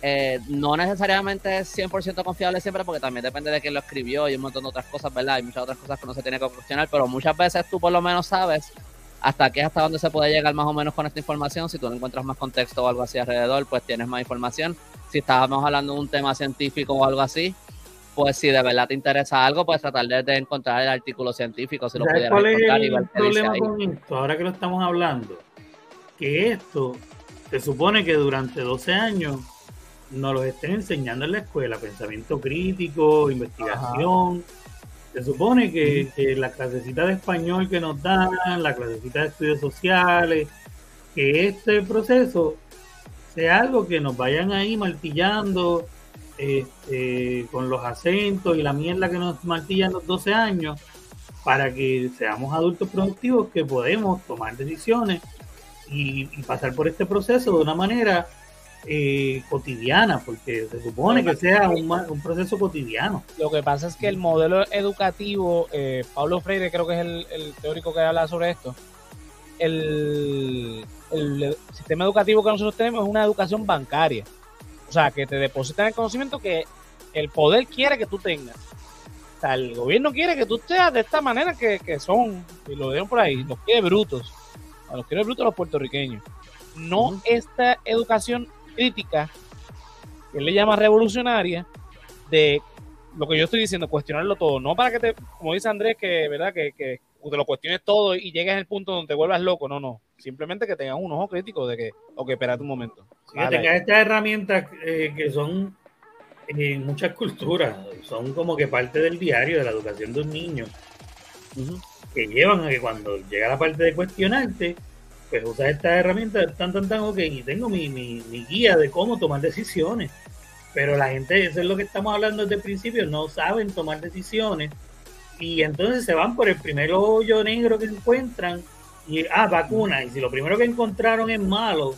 eh, no necesariamente es 100% confiable siempre porque también depende de quién lo escribió y un montón de otras cosas, ¿verdad? Hay muchas otras cosas que no se tiene que cuestionar, pero muchas veces tú por lo menos sabes hasta qué, hasta dónde se puede llegar más o menos con esta información. Si tú no encuentras más contexto o algo así alrededor, pues tienes más información. Si estábamos hablando de un tema científico o algo así, pues si de verdad te interesa algo, pues tratar de, encontrar el artículo científico, si lo pudieras ¿Cuál es el problema con esto? Ahora que lo estamos hablando, que esto se supone que durante 12 años nos lo estén enseñando en la escuela, pensamiento crítico, investigación. Se supone que, que, la clasecita de español que nos dan, la clasecita de estudios sociales, que este proceso sea algo que nos vayan ahí martillando este, con los acentos y la mierda que nos martillan los 12 años para que seamos adultos productivos que podemos tomar decisiones y, pasar por este proceso de una manera eh, cotidiana, porque se supone que sea un, proceso cotidiano. Lo que pasa es que el modelo educativo, eh, Pablo Freire creo que es el, teórico que habla sobre esto, el, el sistema educativo que nosotros tenemos es una educación bancaria. O sea, que te depositan el conocimiento que el poder quiere que tú tengas. O sea, el gobierno quiere que tú seas de esta manera que, son, y lo dieron por ahí, los quiere brutos. A los quiere brutos los puertorriqueños. No esta educación crítica, que él le llama revolucionaria, de lo que yo estoy diciendo, cuestionarlo todo. No para que te, como dice Andrés, que, ¿verdad? que, que te lo cuestiones todo y llegues al punto donde te vuelvas loco. No, no. Simplemente que tengas un ojo crítico de que, ok, espérate un momento que tenga estas herramientas eh, que son en muchas culturas, son como que parte del diario de la educación de un niño, que llevan a que cuando llega la parte de cuestionarte, pues usas estas herramientas tan, tan, tan, ok, y tengo mi, mi, mi guía de cómo tomar decisiones. Pero la gente, eso es lo que estamos hablando desde el principio, no saben tomar decisiones. Y entonces se van por el primer hoyo negro que encuentran y, ah, vacuna, y si lo primero que encontraron es malo,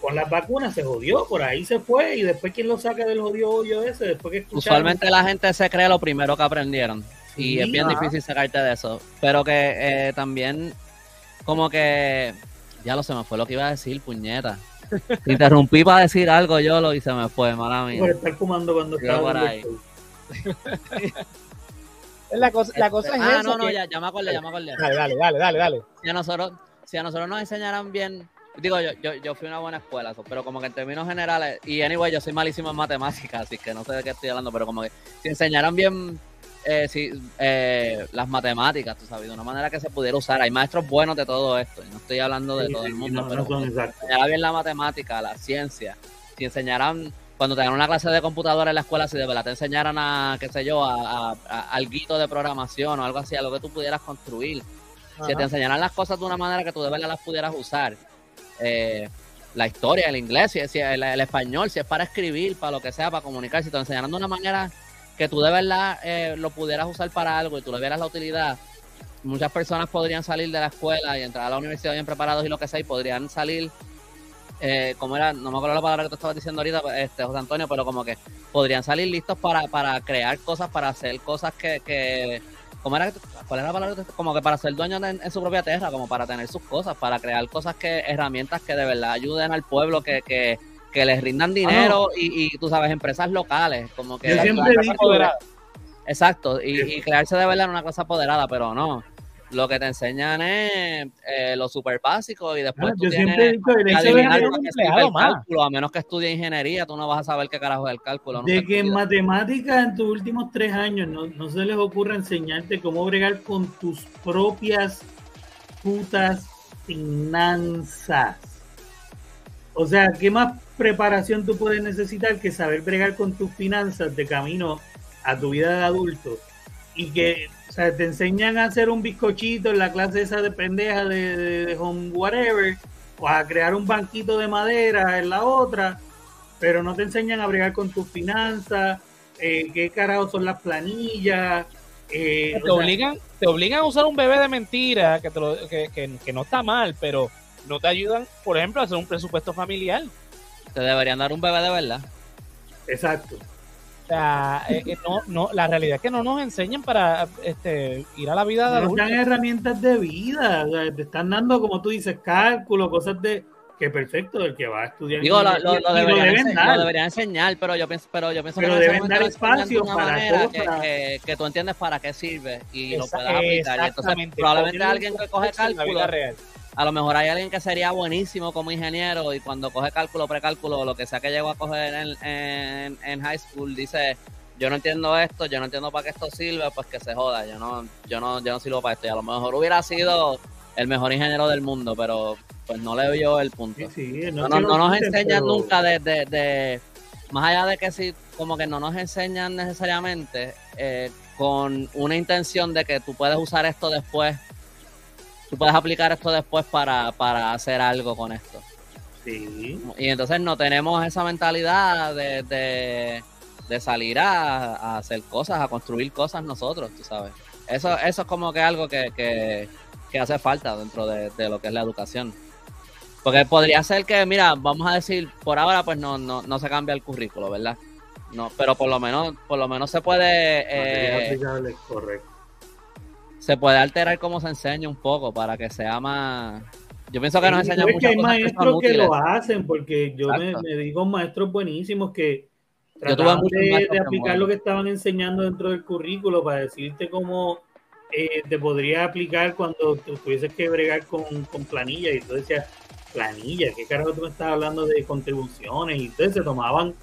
con las vacunas se jodió, por ahí se fue. Y después quién lo saca del jodido hoyo ese, después que Usualmente la gente se cree lo primero que aprendieron. Y es bien difícil sacarte de eso, pero que eh, también como que ya lo se me fue lo que iba a decir, puñeta. Interrumpí para decir algo yo lo y se me fue, mala mía. Por estar fumando cuando estaba por ahí. la cosa, la cosa es ah, no, no, ya, ya me acordé, ya me acordé. Dale, dale, dale, dale, dale. Si a nosotros, si a nosotros nos enseñaran bien Digo, yo, yo, yo fui a una buena escuela, pero como que en términos generales, y anyway, yo soy malísimo en matemáticas, así que no sé de qué estoy hablando, pero como que si enseñaran bien eh, si, eh, las matemáticas, tú sabes, de una manera que se pudiera usar. Hay maestros buenos de todo esto, y no estoy hablando de todo el mundo, pero si enseñaran bien la matemática, la ciencia, si enseñaran, cuando te dan una clase de computadora en la escuela, si de verdad te enseñaran a, qué sé yo, a, a, de programación o algo así, a lo que tú pudieras construir. Si te enseñaran las cosas de una manera que tú de verdad las pudieras usar eh, la historia, el inglés, si, el, español, si es para escribir, para lo que sea, para comunicar, si te enseñaron de una manera que tú de verdad eh, lo pudieras usar para algo y tú le vieras la utilidad, muchas personas podrían salir de la escuela y entrar a la universidad bien preparados y lo que sea, y podrían salir, eh, como era, no me acuerdo la palabra que tú estabas diciendo ahorita, este, José Antonio, pero como que podrían salir listos para, para crear cosas, para hacer cosas que, que ¿Cómo era, ¿Cuál era la palabra? Como que para ser dueño en, su propia tierra, como para tener sus cosas, para crear cosas que, herramientas que de verdad ayuden al pueblo, que, que, que les rindan dinero ah, y, y, tú sabes, empresas locales, como que... Yo siempre Exacto, y, y, crearse de verdad en una cosa apoderada, pero no. Lo que te enseñan es eh, lo súper básico y después tú tienes que adivinar lo que es el cálculo, a menos que estudie ingeniería, tú no vas a saber qué carajo es el cálculo. De que en matemáticas en tus últimos tres años no, no se les ocurra enseñarte cómo bregar con tus propias putas finanzas. O sea, ¿qué más preparación tú puedes necesitar que saber bregar con tus finanzas de camino a tu vida de adulto? Y que o sea, te enseñan a hacer un bizcochito en la clase esa de pendeja de, home whatever, o a crear un banquito de madera en la otra, pero no te enseñan a bregar con tus finanzas, eh, qué carajo son las planillas. Eh, te, obligan, te obligan a usar un bebé de mentira que, que, no está mal, pero no te ayudan, por ejemplo, a hacer un presupuesto familiar. Te deberían dar un bebé de verdad. Exacto. O sea, eh, eh, no, no, la realidad es que no nos enseñan para este, ir a la vida de no dan herramientas de vida. te están dando, como tú dices, cálculo, cosas de que perfecto, el que va a estudiar. Digo, lo, lo, lo, deberían enseñar, pero yo pienso, pero yo pienso pero que deben dar espacio para cosas. Que, que, tú entiendes para qué sirve y lo puedas aplicar. Y entonces, probablemente alguien que coge cálculo, a lo mejor hay alguien que sería buenísimo como ingeniero y cuando coge cálculo, precálculo lo que sea que llegó a coger en, en, en high school, dice yo no entiendo esto, yo no entiendo para qué esto sirve, pues que se joda, yo no, yo no, yo no sirvo para esto. Y a lo mejor hubiera sido el mejor ingeniero del mundo, pero pues no le veo el punto. no, nos enseñan nunca de, de, más allá de que sí, como que no nos enseñan necesariamente eh, con una intención de que tú puedes usar esto después, tú puedes aplicar esto después para, para hacer algo con esto. Sí. Y entonces no tenemos esa mentalidad de, de, salir a, a, hacer cosas, a construir cosas nosotros, tú sabes. Eso, eso es como que algo que, que, que hace falta dentro de, de lo que es la educación. Porque podría ser que, mira, vamos a decir, por ahora pues no, no, no se cambia el currículo, ¿verdad? No, pero por lo menos, por lo menos se puede eh, correcto. Se puede alterar cómo se enseña un poco para que sea más. Yo pienso que nos enseñan mucho. hay maestros que, lo hacen, porque yo me, digo maestros buenísimos que trataban de, de aplicar lo que estaban enseñando dentro del currículo para decirte cómo eh, te podría aplicar cuando tuvieses que bregar con, con planilla y tú decías, planilla, ¿qué carajo tú me estás hablando de contribuciones? Y entonces se tomaban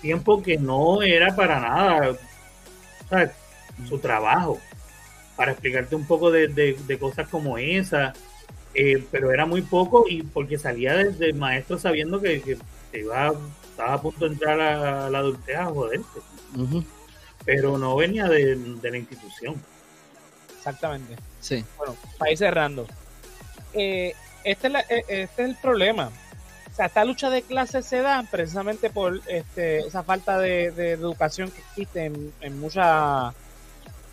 tiempo que no era para nada su trabajo, para explicarte un poco de, cosas como esa, eh, pero era muy poco y porque salía del, maestro sabiendo que, iba, estaba a punto de entrar a, la adultez a joderte. Pero no venía de, la institución. Exactamente. Sí. Bueno, para ir cerrando. Eh, este, e, este, es el problema. O sea, esta lucha de clases se da precisamente por este, esa falta de, educación que existe en, en, mucha,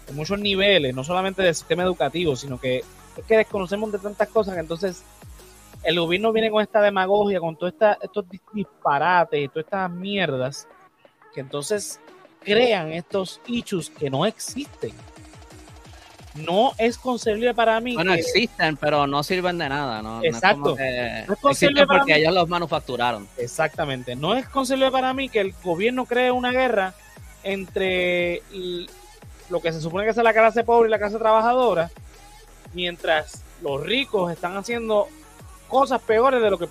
en muchos niveles, no solamente del sistema educativo, sino que es que desconocemos de tantas cosas que entonces el gobierno viene con esta demagogia, con todos estos disparates y todas estas mierdas, que entonces crean estos issues que no existen no es concebible para mí. Bueno, existen, pero no sirven de nada, ¿no? Exacto. No es, concebible porque ellos los manufacturaron. Exactamente. No es concebible para mí que el gobierno cree una guerra entre lo que se supone que es la clase pobre y la clase trabajadora, mientras los ricos están haciendo cosas peores de lo que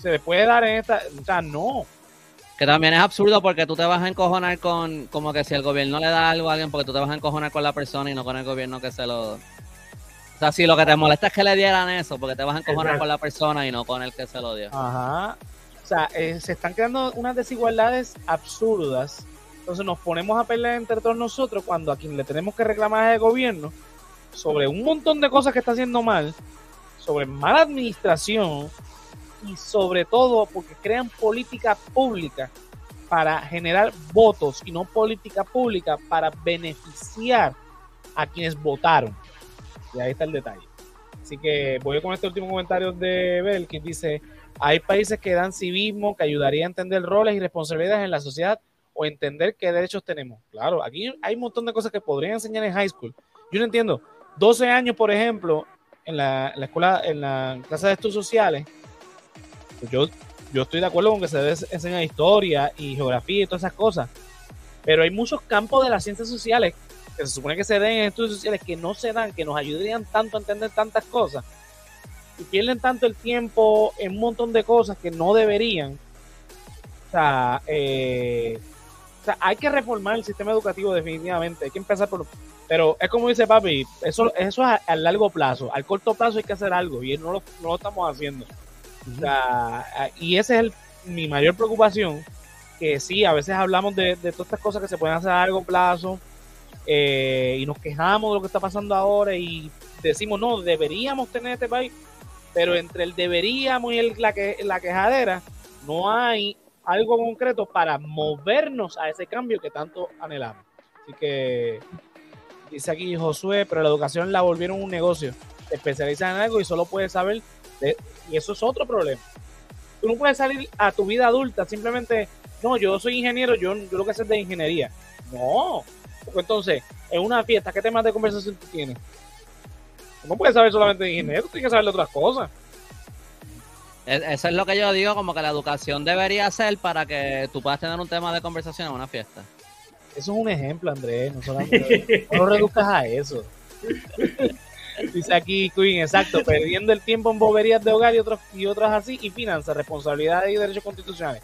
se les puede dar en esta. O sea, no. Que también es absurdo porque tú te vas a encojonar con, como que si el gobierno le da algo a alguien, porque tú te vas a encojonar con la persona y no con el gobierno que se lo... O sea, si lo que te molesta es que le dieran eso, porque te vas a encojonar con la persona y no con el que se lo dio. Ajá. O sea, eh, se están creando unas desigualdades absurdas. Entonces nos ponemos a pelear entre todos nosotros cuando a quien le tenemos que reclamar es el gobierno sobre un montón de cosas que está haciendo mal, sobre mala administración, y sobre todo porque crean política pública para generar votos y no política pública para beneficiar a quienes votaron. Y ahí está el detalle. Así que voy con este último comentario de Bel, que dice, hay países que dan civismo, que ayudaría a entender roles y responsabilidades en la sociedad o entender qué derechos tenemos. Claro, aquí hay un montón de cosas que podrían enseñar en high school. Yo no entiendo. 12 años, por ejemplo, en la, escuela, en la clase de estudios sociales, pues yo, yo estoy de acuerdo con que se debe enseñar historia y geografía y todas esas cosas. Pero hay muchos campos de las ciencias sociales que se supone que se den en estudios sociales que no se dan, que nos ayudarían tanto a entender tantas cosas. Y pierden tanto el tiempo en un montón de cosas que no deberían. O sea, eh, sea, hay que reformar el sistema educativo definitivamente. Hay que empezar por... Pero es como dice papi, eso, eso es a, largo plazo. Al corto plazo hay que hacer algo y no lo, no lo estamos haciendo y esa es mi mayor preocupación, que sí, a veces hablamos de, todas estas cosas que se pueden hacer a largo plazo eh, y nos quejamos de lo que está pasando ahora y decimos, no, deberíamos tener este país, pero entre el deberíamos y el, la, que, la quejadera no hay algo concreto para movernos a ese cambio que tanto anhelamos. Así que dice aquí Josué, pero la educación la volvieron un negocio. Se especializan en algo y solo puedes saber y eso es otro problema. tú no puedes salir a tu vida adulta simplemente, no, yo soy ingeniero, yo, yo lo que sé es de ingeniería. No, entonces, en una fiesta, ¿qué temas de conversación tú tienes? No puedes saber solamente de ingeniero, tienes que saber de otras cosas. Eso es lo que yo digo, como que la educación debería ser para que tú puedas tener un tema de conversación en una fiesta. Eso es un ejemplo, Andrés. No, solamente, [LAUGHS] no lo reduzcas a eso. Dice aquí Queen, exacto, perdiendo el tiempo en boberías de hogar y otros y otras así, y finanzas, responsabilidades y derechos constitucionales.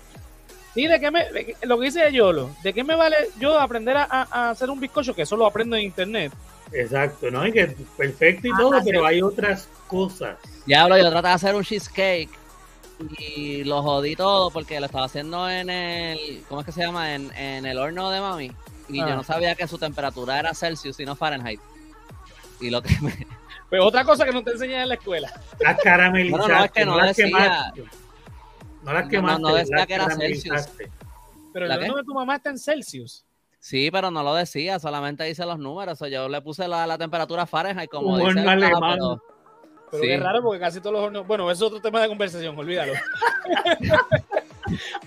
Sí, de qué me, lo que dice Yolo, ¿de qué me vale yo aprender a, hacer un bizcocho? Que eso lo aprendo en internet. Exacto, ¿no? Y que perfecto y ah, todo, pero hay otras cosas. Ya hablo, yo traté de hacer un cheesecake y lo jodí todo porque lo estaba haciendo en el, ¿cómo es que se llama? En, el horno de mami. Y yo ah. no sabía que su temperatura era Celsius y no Fahrenheit. Y lo que [LAUGHS] me... Pues otra cosa que no te enseñan en la escuela. Las caramelizaste. No, no, es que no, decía... No las quemaste. No, no decía que era Celsius. Pero el horno de tu mamá está en Celsius. Sí, pero no lo decía, solamente dice los números. O yo le puse la, la temperatura Fahrenheit como dice. Horno alemán. Pero qué raro porque casi todos los hornos. Bueno, eso es otro tema de conversación, olvídalo. [LAUGHS]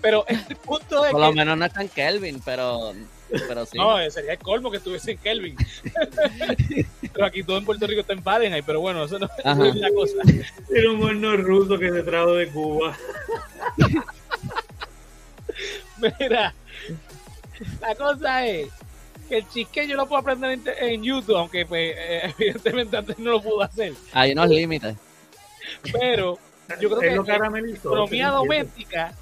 pero el punto es. Por lo menos no está en Kelvin, pero. Pero sí. No, sería el colmo que estuviese en Kelvin. [LAUGHS] pero aquí todo en Puerto Rico está en Fahrenheit, pero bueno, eso no, es la cosa. Era un horno ruso que se trajo de Cuba. [LAUGHS] Mira, la cosa es que el chisque yo lo puedo aprender en, YouTube, aunque pues eh, [LAUGHS] evidentemente antes no lo pudo hacer. Hay unos límites. Pero yo creo que la economía doméstica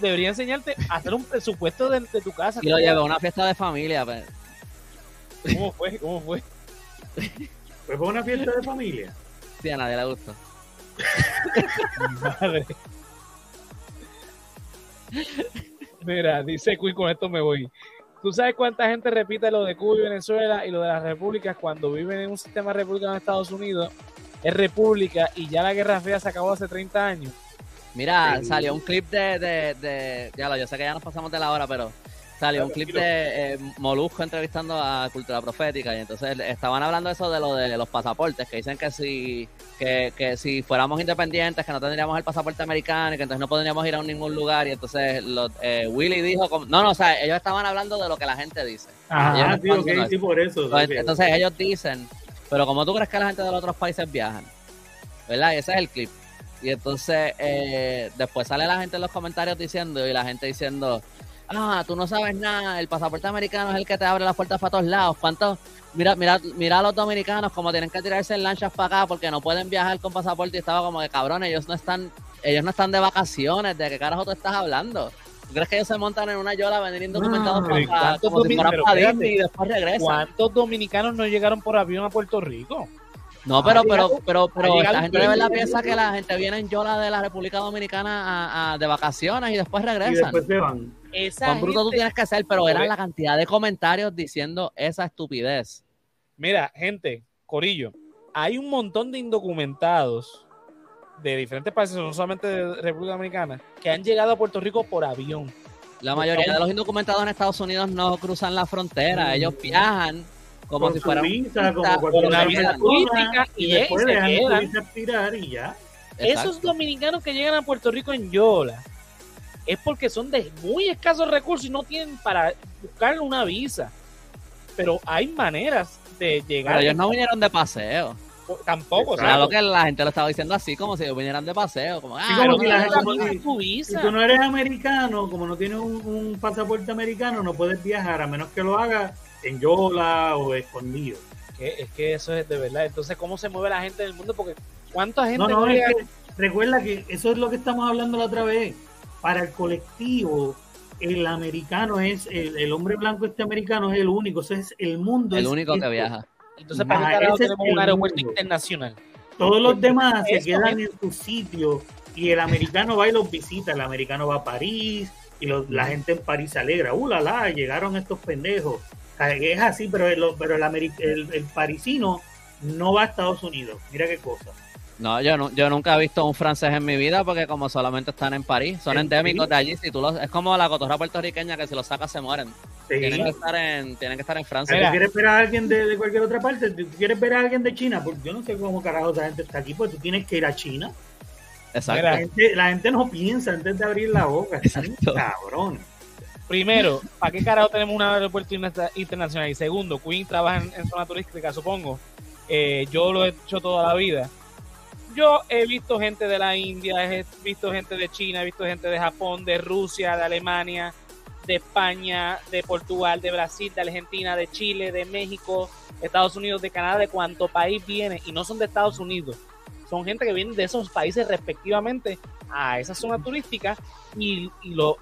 debería, enseñarte, a hacer un presupuesto de, tu casa. Y lo llevo a una fiesta de familia. Pues. ¿Cómo fue? ¿Cómo fue? Pues fue una fiesta de familia. Sí, a nadie le gustó. Madre. Mira, dice Queen, con esto me voy. ¿Tú sabes cuánta gente repite lo de Cuba y Venezuela y lo de las repúblicas cuando viven en un sistema republicano en Estados Unidos? Es república y ya la Guerra Fría se acabó hace 30 años. Mira, salió un clip de, de, de, ya lo, yo sé que ya nos pasamos de la hora, pero salió un clip de eh, Molusco entrevistando a Cultura Profética y entonces estaban hablando eso de lo de los pasaportes, que dicen que si, que, que si fuéramos independientes, que no tendríamos el pasaporte americano y que entonces no podríamos ir a ningún lugar y entonces eh, Willy dijo, no, no, o sea, ellos estaban hablando de lo que la gente dice. Ah, sí, por eso. Entonces, ellos dicen, pero como tú crees que la gente de los otros países viajan, ¿verdad? Y ese es el clip. Y entonces eh, después sale la gente en los comentarios diciendo y la gente diciendo ah, tú no sabes nada, el pasaporte americano es el que te abre las puertas para todos lados. ¿Cuántos? Mira, mira, mira a los dominicanos como tienen que tirarse en lanchas para acá porque no pueden viajar con pasaporte y estaba como de cabrón, ellos no están, ellos no están de vacaciones, ¿de qué carajo tú estás hablando? ¿Tú crees que ellos se montan en una yola a venir indocumentados para, como si y después regresan? ¿Cuántos dominicanos no llegaron por avión a Puerto Rico? No, pero, pero, pero, pero la gente de verdad piensa que la gente viene en yola de la República Dominicana a, de vacaciones y después regresan. Y después se van. Esa bruto tú tienes que hacer, pero era la cantidad de comentarios diciendo esa estupidez. Mira, gente, Corillo, hay un montón de indocumentados de diferentes países, no solamente de República Dominicana, que han llegado a Puerto Rico por avión. La mayoría de los indocumentados en Estados Unidos no cruzan la frontera, ellos viajan como si fueran una visa turística y, después se y ya. Esos dominicanos que llegan a Puerto Rico en Yola es porque son de muy escasos recursos y no tienen para buscar una visa. Pero hay maneras de llegar. Pero ellos no vinieron de paseo. Tampoco, o sea, lo que la gente lo estaba diciendo así, como si vinieran de paseo. Como, ah, como si, la si tú no eres americano, como no tienes un, pasaporte americano, no puedes viajar a menos que lo hagas en Yola o escondido. Es que eso es de verdad. Entonces, ¿cómo se mueve la gente en el mundo? Porque ¿cuánta gente no, no, recuerda que eso es lo que estamos hablando la otra vez para el colectivo, el americano es, el, hombre blanco este americano es el único, ese es el mundo. El único que viaja. Entonces, para qué tenemos un aeropuerto internacional. Todos los demás se quedan en su sitio y el americano va y los visita. El americano va a París y la gente en París se alegra. ¡Uh, la, la! Llegaron estos pendejos. Es así, pero, el, pero el, el parisino no va a Estados Unidos. Mira qué cosa. No, yo, no, yo nunca he visto un francés en mi vida porque como solamente están en París, son endémicos de allí. Si tú los, es como la cotorra puertorriqueña que si los sacas se mueren. Tienen, que estar en, tienen que estar en Francia. Si quieres ver a alguien de, cualquier otra parte, si quieres ver a alguien de China, pues yo no sé cómo carajo esa gente está aquí, pues tú tienes que ir a China. Exacto. La gente, la gente no piensa antes de abrir la boca. Exacto. Cabrón. Primero, ¿para qué carajo tenemos un aeropuerto internacional? Y segundo, Queen trabaja en, zona turística, supongo. Eh, yo lo he hecho toda la vida. Yo he visto gente de la India, he visto gente de China, he visto gente de Japón, de Rusia, de Alemania, de España, de Portugal, de Brasil, de Argentina, de Chile, de México, Estados Unidos, de Canadá, de cuánto país viene. Y no son de Estados Unidos. Son gente que viene de esos países respectivamente a esa zona turística y, lo,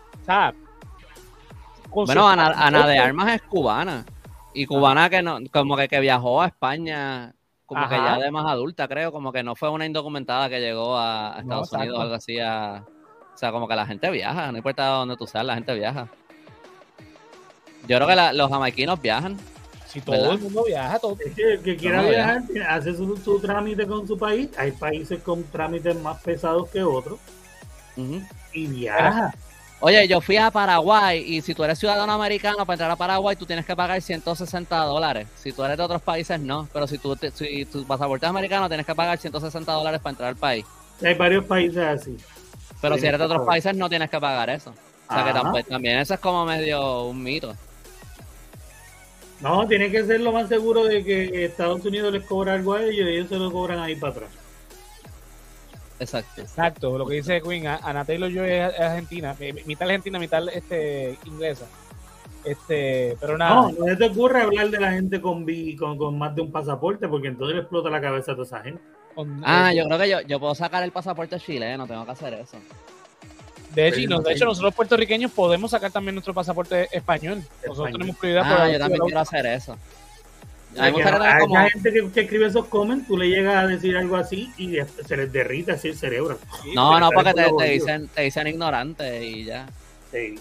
o bueno, Ana, de Armas es cubana. Y cubana que no, como que, que viajó a España, como que ya de más adulta, creo, como que no fue una indocumentada que llegó a, Estados Unidos o algo así. o sea, como que la gente viaja, no importa dónde tú seas, la gente viaja. Yo creo que los jamaiquinos viajan. Si todo el mundo viaja, todo. el que quiera viajar, hace su, trámite con su país. Hay países con trámites más pesados que otros. Y viaja. Oye, yo fui a Paraguay y si tú eres ciudadano americano para entrar a Paraguay tú tienes que pagar 160 dólares. Si tú eres de otros países no, pero si, tú si tu pasaporte es americano tienes que pagar 160 dólares para entrar al país. Hay varios países así. Pero si eres de otros países no tienes que pagar eso. O sea que también eso es como medio un mito. No, tiene que ser lo más seguro de que Estados Unidos les cobra algo a ellos y ellos se lo cobran ahí para atrás. Exacto. Exacto, lo que dice Queen, Ana Taylor yo es argentina, mitad argentina, mitad este, inglesa. Este, pero nada. No, no te ocurre hablar de la gente con, con, con más de un pasaporte, porque entonces le explota la cabeza a toda esa gente. ah, yo creo que yo, yo puedo sacar el pasaporte chileno, tengo que hacer eso. De hecho, de hecho, nosotros puertorriqueños podemos sacar también nuestro pasaporte español. Nosotros tenemos prioridad ah, por yo también quiero hacer eso. Hay, mucha gente que, escribe esos comments, tú le llegas a decir algo así y se les derrite así el cerebro. no, no, porque te, dicen, te dicen ignorante y ya. Sí,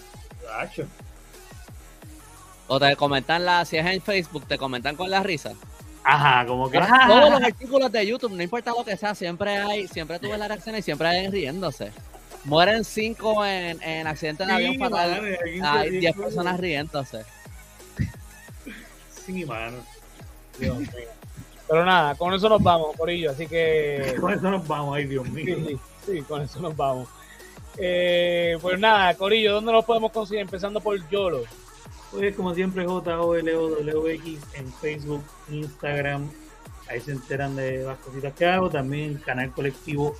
O te comentan la, si es en Facebook, te comentan con la risa. Ajá, como que. Todos los artículos de YouTube, no importa lo que sea, siempre hay, siempre tuve la reacción y siempre hay riéndose. Mueren cinco en, en accidentes de avión fatal. Hay diez personas riéndose. Sí, mano. Pero nada, con eso nos vamos, por ello, así que... [LAUGHS] con eso nos vamos, ay Dios mío. Sí, con eso nos vamos. Eh, pues nada, Corillo, ¿dónde nos podemos conseguir? Empezando por YOLO. Pues como siempre, J-O-L-O-W-X en Facebook, Instagram. Ahí se enteran de las cositas que hago. También canal colectivo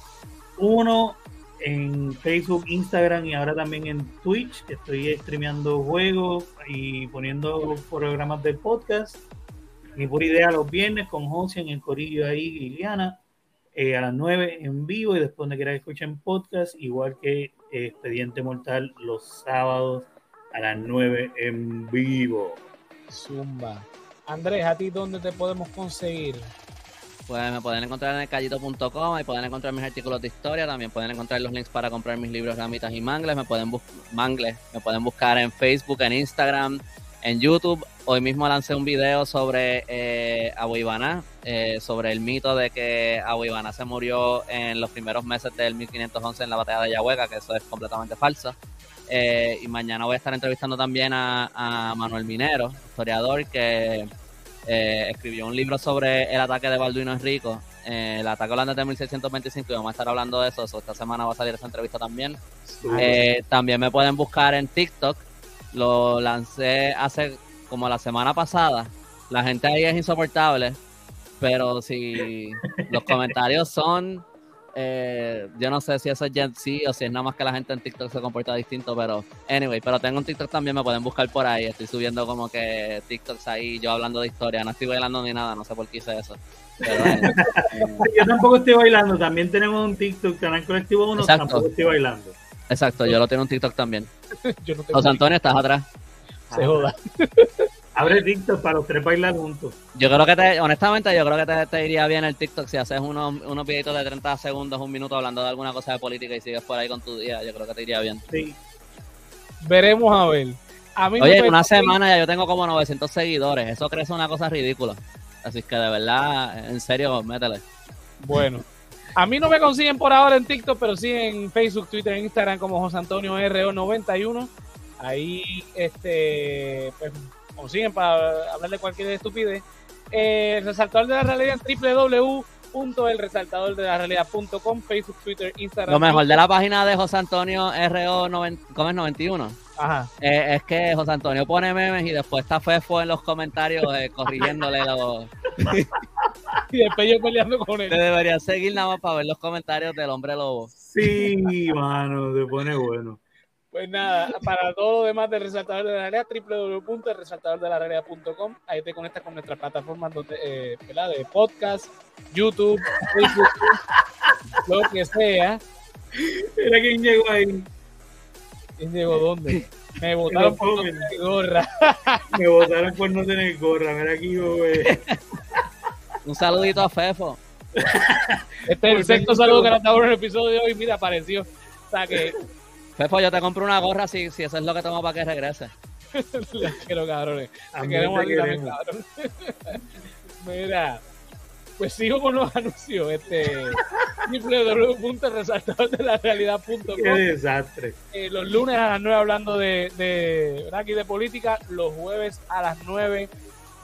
1 en Facebook, Instagram y ahora también en Twitch. Estoy streameando juegos y poniendo programas de podcast. Mi pura idea los viernes con José en el corillo ahí, Liliana, eh, a las 9 en vivo y después donde quiera que escuchen podcast, igual que eh, Expediente Mortal los sábados a las 9 en vivo. Zumba. Andrés, ¿a ti dónde te podemos conseguir? Pues me pueden encontrar en el callito.com, ahí pueden encontrar mis artículos de historia, también pueden encontrar los links para comprar mis libros Ramitas y Mangles, me pueden, mangles, me pueden buscar en Facebook, en Instagram, en YouTube. Hoy mismo lancé un video sobre eh, Abu eh, sobre el mito de que Abu se murió en los primeros meses del 1511 en la batalla de Yahuega, que eso es completamente falso. Eh, y mañana voy a estar entrevistando también a, Manuel Minero, historiador que eh, escribió un libro sobre el ataque de Balduino Enrico, el ataque holandés de 1625, y vamos a estar hablando de eso. esta semana va a salir esa entrevista también. también me pueden buscar en TikTok lo lancé hace como la semana pasada. La gente ahí es insoportable, pero si los [LAUGHS] comentarios son, eh, yo no sé si eso es Gen Z o si es nada más que la gente en TikTok se comporta distinto, pero anyway, pero tengo un TikTok también, me pueden buscar por ahí. Estoy subiendo como que TikToks ahí, yo hablando de historia, no estoy bailando ni nada, no sé por qué hice eso. [LAUGHS] yo tampoco estoy bailando, también tenemos un TikTok, canal colectivo 1, tampoco estoy bailando. Exacto, yo lo tengo en TikTok también. [LAUGHS] José Antonio, estás atrás. Se joda. [LAUGHS] Abre TikTok para los tres bailar juntos. Yo creo que te, honestamente, yo creo que te, iría bien el TikTok si haces unos, unos videitos de 30 segundos, un minuto hablando de alguna cosa de política y sigues por ahí con tu día. Yo creo que te iría bien. Sí. Veremos a ver. Oye, en una semana ya yo tengo como 900 seguidores. Eso crece una cosa ridícula. Así que de verdad, en serio, métele. Bueno. A mí no me consiguen por ahora en TikTok, pero sí en Facebook, Twitter, Instagram como José Antonio RO91. Ahí este, pues, consiguen para hablar de cualquier estupidez. Eh, el resaltador de la realidad en www.elresaltador de la realidad.com, Facebook, Twitter, Instagram. Lo mejor de la página de José Antonio RO 91 Ajá. Eh, es que José Antonio pone memes y después está Fefo en los comentarios eh, corrigiéndole los. [LAUGHS] [LAUGHS] y después yo peleando con él. Te debería seguir nada más para ver los comentarios del hombre lobo. Sí, mano, te pone bueno. Pues nada, para todo lo demás del Resaltador de la Realidad, www.resaltadordelarealidad.com. Ahí te conectas con nuestras plataformas donde, eh, de podcast, YouTube, Facebook, [LAUGHS] lo que sea. Mira quién llegó ahí. ¿Quién llegó dónde? Me [LAUGHS] votaron por no tener gorra. Me votaron por no tener gorra. Mira aquí, güey. Un saludito a Fefo. [LAUGHS] Este es el sexto saludo que le dado en el episodio de hoy. Mira, apareció. O sea que Fefo, yo te compro una gorra si, si eso es lo que tomo para que regrese. [LAUGHS] quiero, cabrones. Te queremos aquí también, cabrón. [LAUGHS] Mira, pues sigo con los anuncios. Este www.resaltadordelarealidad.com Qué desastre. Eh, los lunes a las 9 hablando de, de, aquí de política, los jueves a las 9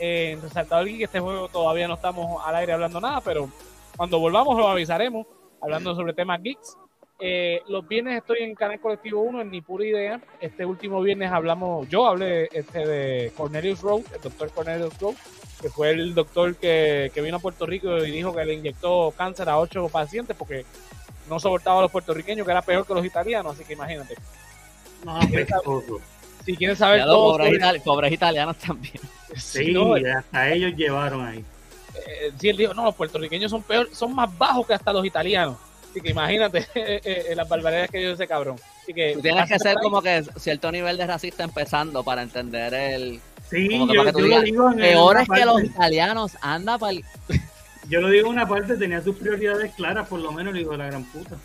eh, en Resaltador que Este juego todavía no estamos al aire hablando nada, pero cuando volvamos lo avisaremos hablando sobre temas geeks. Eh, los viernes estoy en Canal Colectivo 1, en Ni Pura Idea. Este último viernes hablamos, yo hablé este de Cornelius Rowe, el doctor Cornelius Rowe, que fue el doctor que, vino a Puerto Rico y dijo que le inyectó cáncer a ocho pacientes porque no soportaba a los puertorriqueños, que era peor que los italianos, así que imagínate. No, si quieren saber todo. Pobres, italianos también. [LAUGHS] Sí, hasta ellos llevaron ahí. Eh, sí, él dijo, no, los puertorriqueños son peor, son más bajos que hasta los italianos. Así que imagínate [LAUGHS] eh, eh, las barbaridades que dio ese cabrón. Así que, Tú tienes que ser como que cierto nivel de racista empezando para entender el. Sí, yo, lo digo. Peor es que los italianos anda para Yo lo digo en una parte, tenía sus prioridades claras, por lo menos, le digo la gran puta.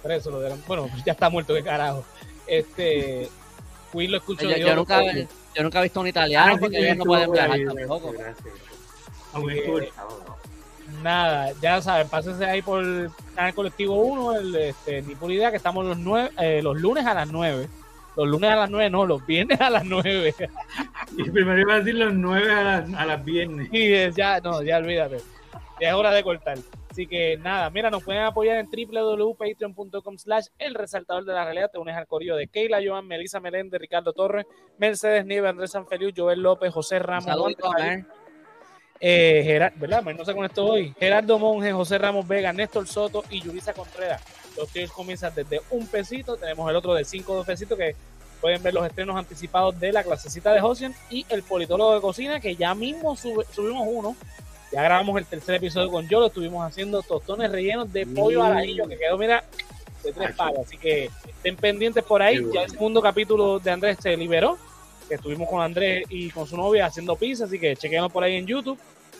Por eso lo de Bueno, ya está muerto de carajo. Este. Will lo escucho yo, yo, nunca, yo nunca he visto un italiano ah, porque ellos no pueden viajar tampoco. Nada, ya saben, pásense ahí por el canal colectivo 1, el, este, ni por idea que estamos los, nueve, eh, los lunes a las 9. Los lunes a las 9, no, los viernes a las 9. [LAUGHS] y primero iba a decir los 9 a las, a las viernes. Y ya, no, ya olvídate. Ya es hora de cortar. Así que nada, mira, nos pueden apoyar en www.patreon.com slash el resaltador de la realidad. Te unes al corillo de Keila, Joan, Melissa Meléndez, Ricardo Torres, Mercedes Nieve, Andrés Sanfeliu, Joel López, José Ramos. Eh, Gerard, ¿verdad? Pues no se conectó hoy. Gerardo Monge, José Ramos Vega, Néstor Soto y Yulisa Contreras. Los tiers comienzan desde un pesito. Tenemos el otro de cinco dos pesitos que pueden ver los estrenos anticipados de la clasecita de Josian y el politólogo de cocina, que ya mismo subimos uno. Ya grabamos el tercer episodio con yo, lo estuvimos haciendo tostones rellenos de pollo al ajillo, que quedó, mira, de tres pagas. Así que estén pendientes por ahí. Ya el segundo capítulo de Andrés se liberó que estuvimos con Andrés y con su novia haciendo pizza, así que chequenos por ahí en YouTube.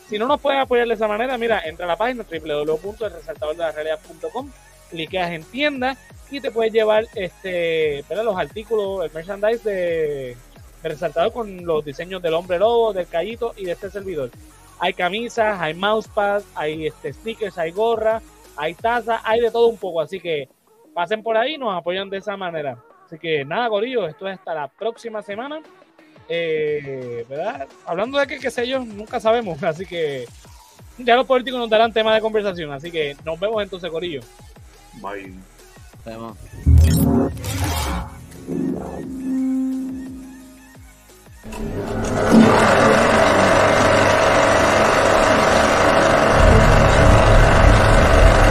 Si no nos pueden apoyar de esa manera, mira, entra a la página www.elresaltadordelarealidad.com, cliqueas en tienda y te puedes llevar este, los artículos, el merchandise de, Resaltador con los diseños del hombre lobo, del callito y de este servidor. Hay camisas, hay mousepads, hay este, stickers, hay gorra, hay tazas, hay de todo un poco, así que pasen por ahí y nos apoyan de esa manera. Así que nada, Corillo, esto es hasta la próxima semana. Eh, ¿Verdad? Hablando de que, qué sé yo, nunca sabemos. [LAUGHS] Así que ya los políticos nos darán tema de conversación. Así que nos vemos entonces, Corillo. Bye. Nos vemos.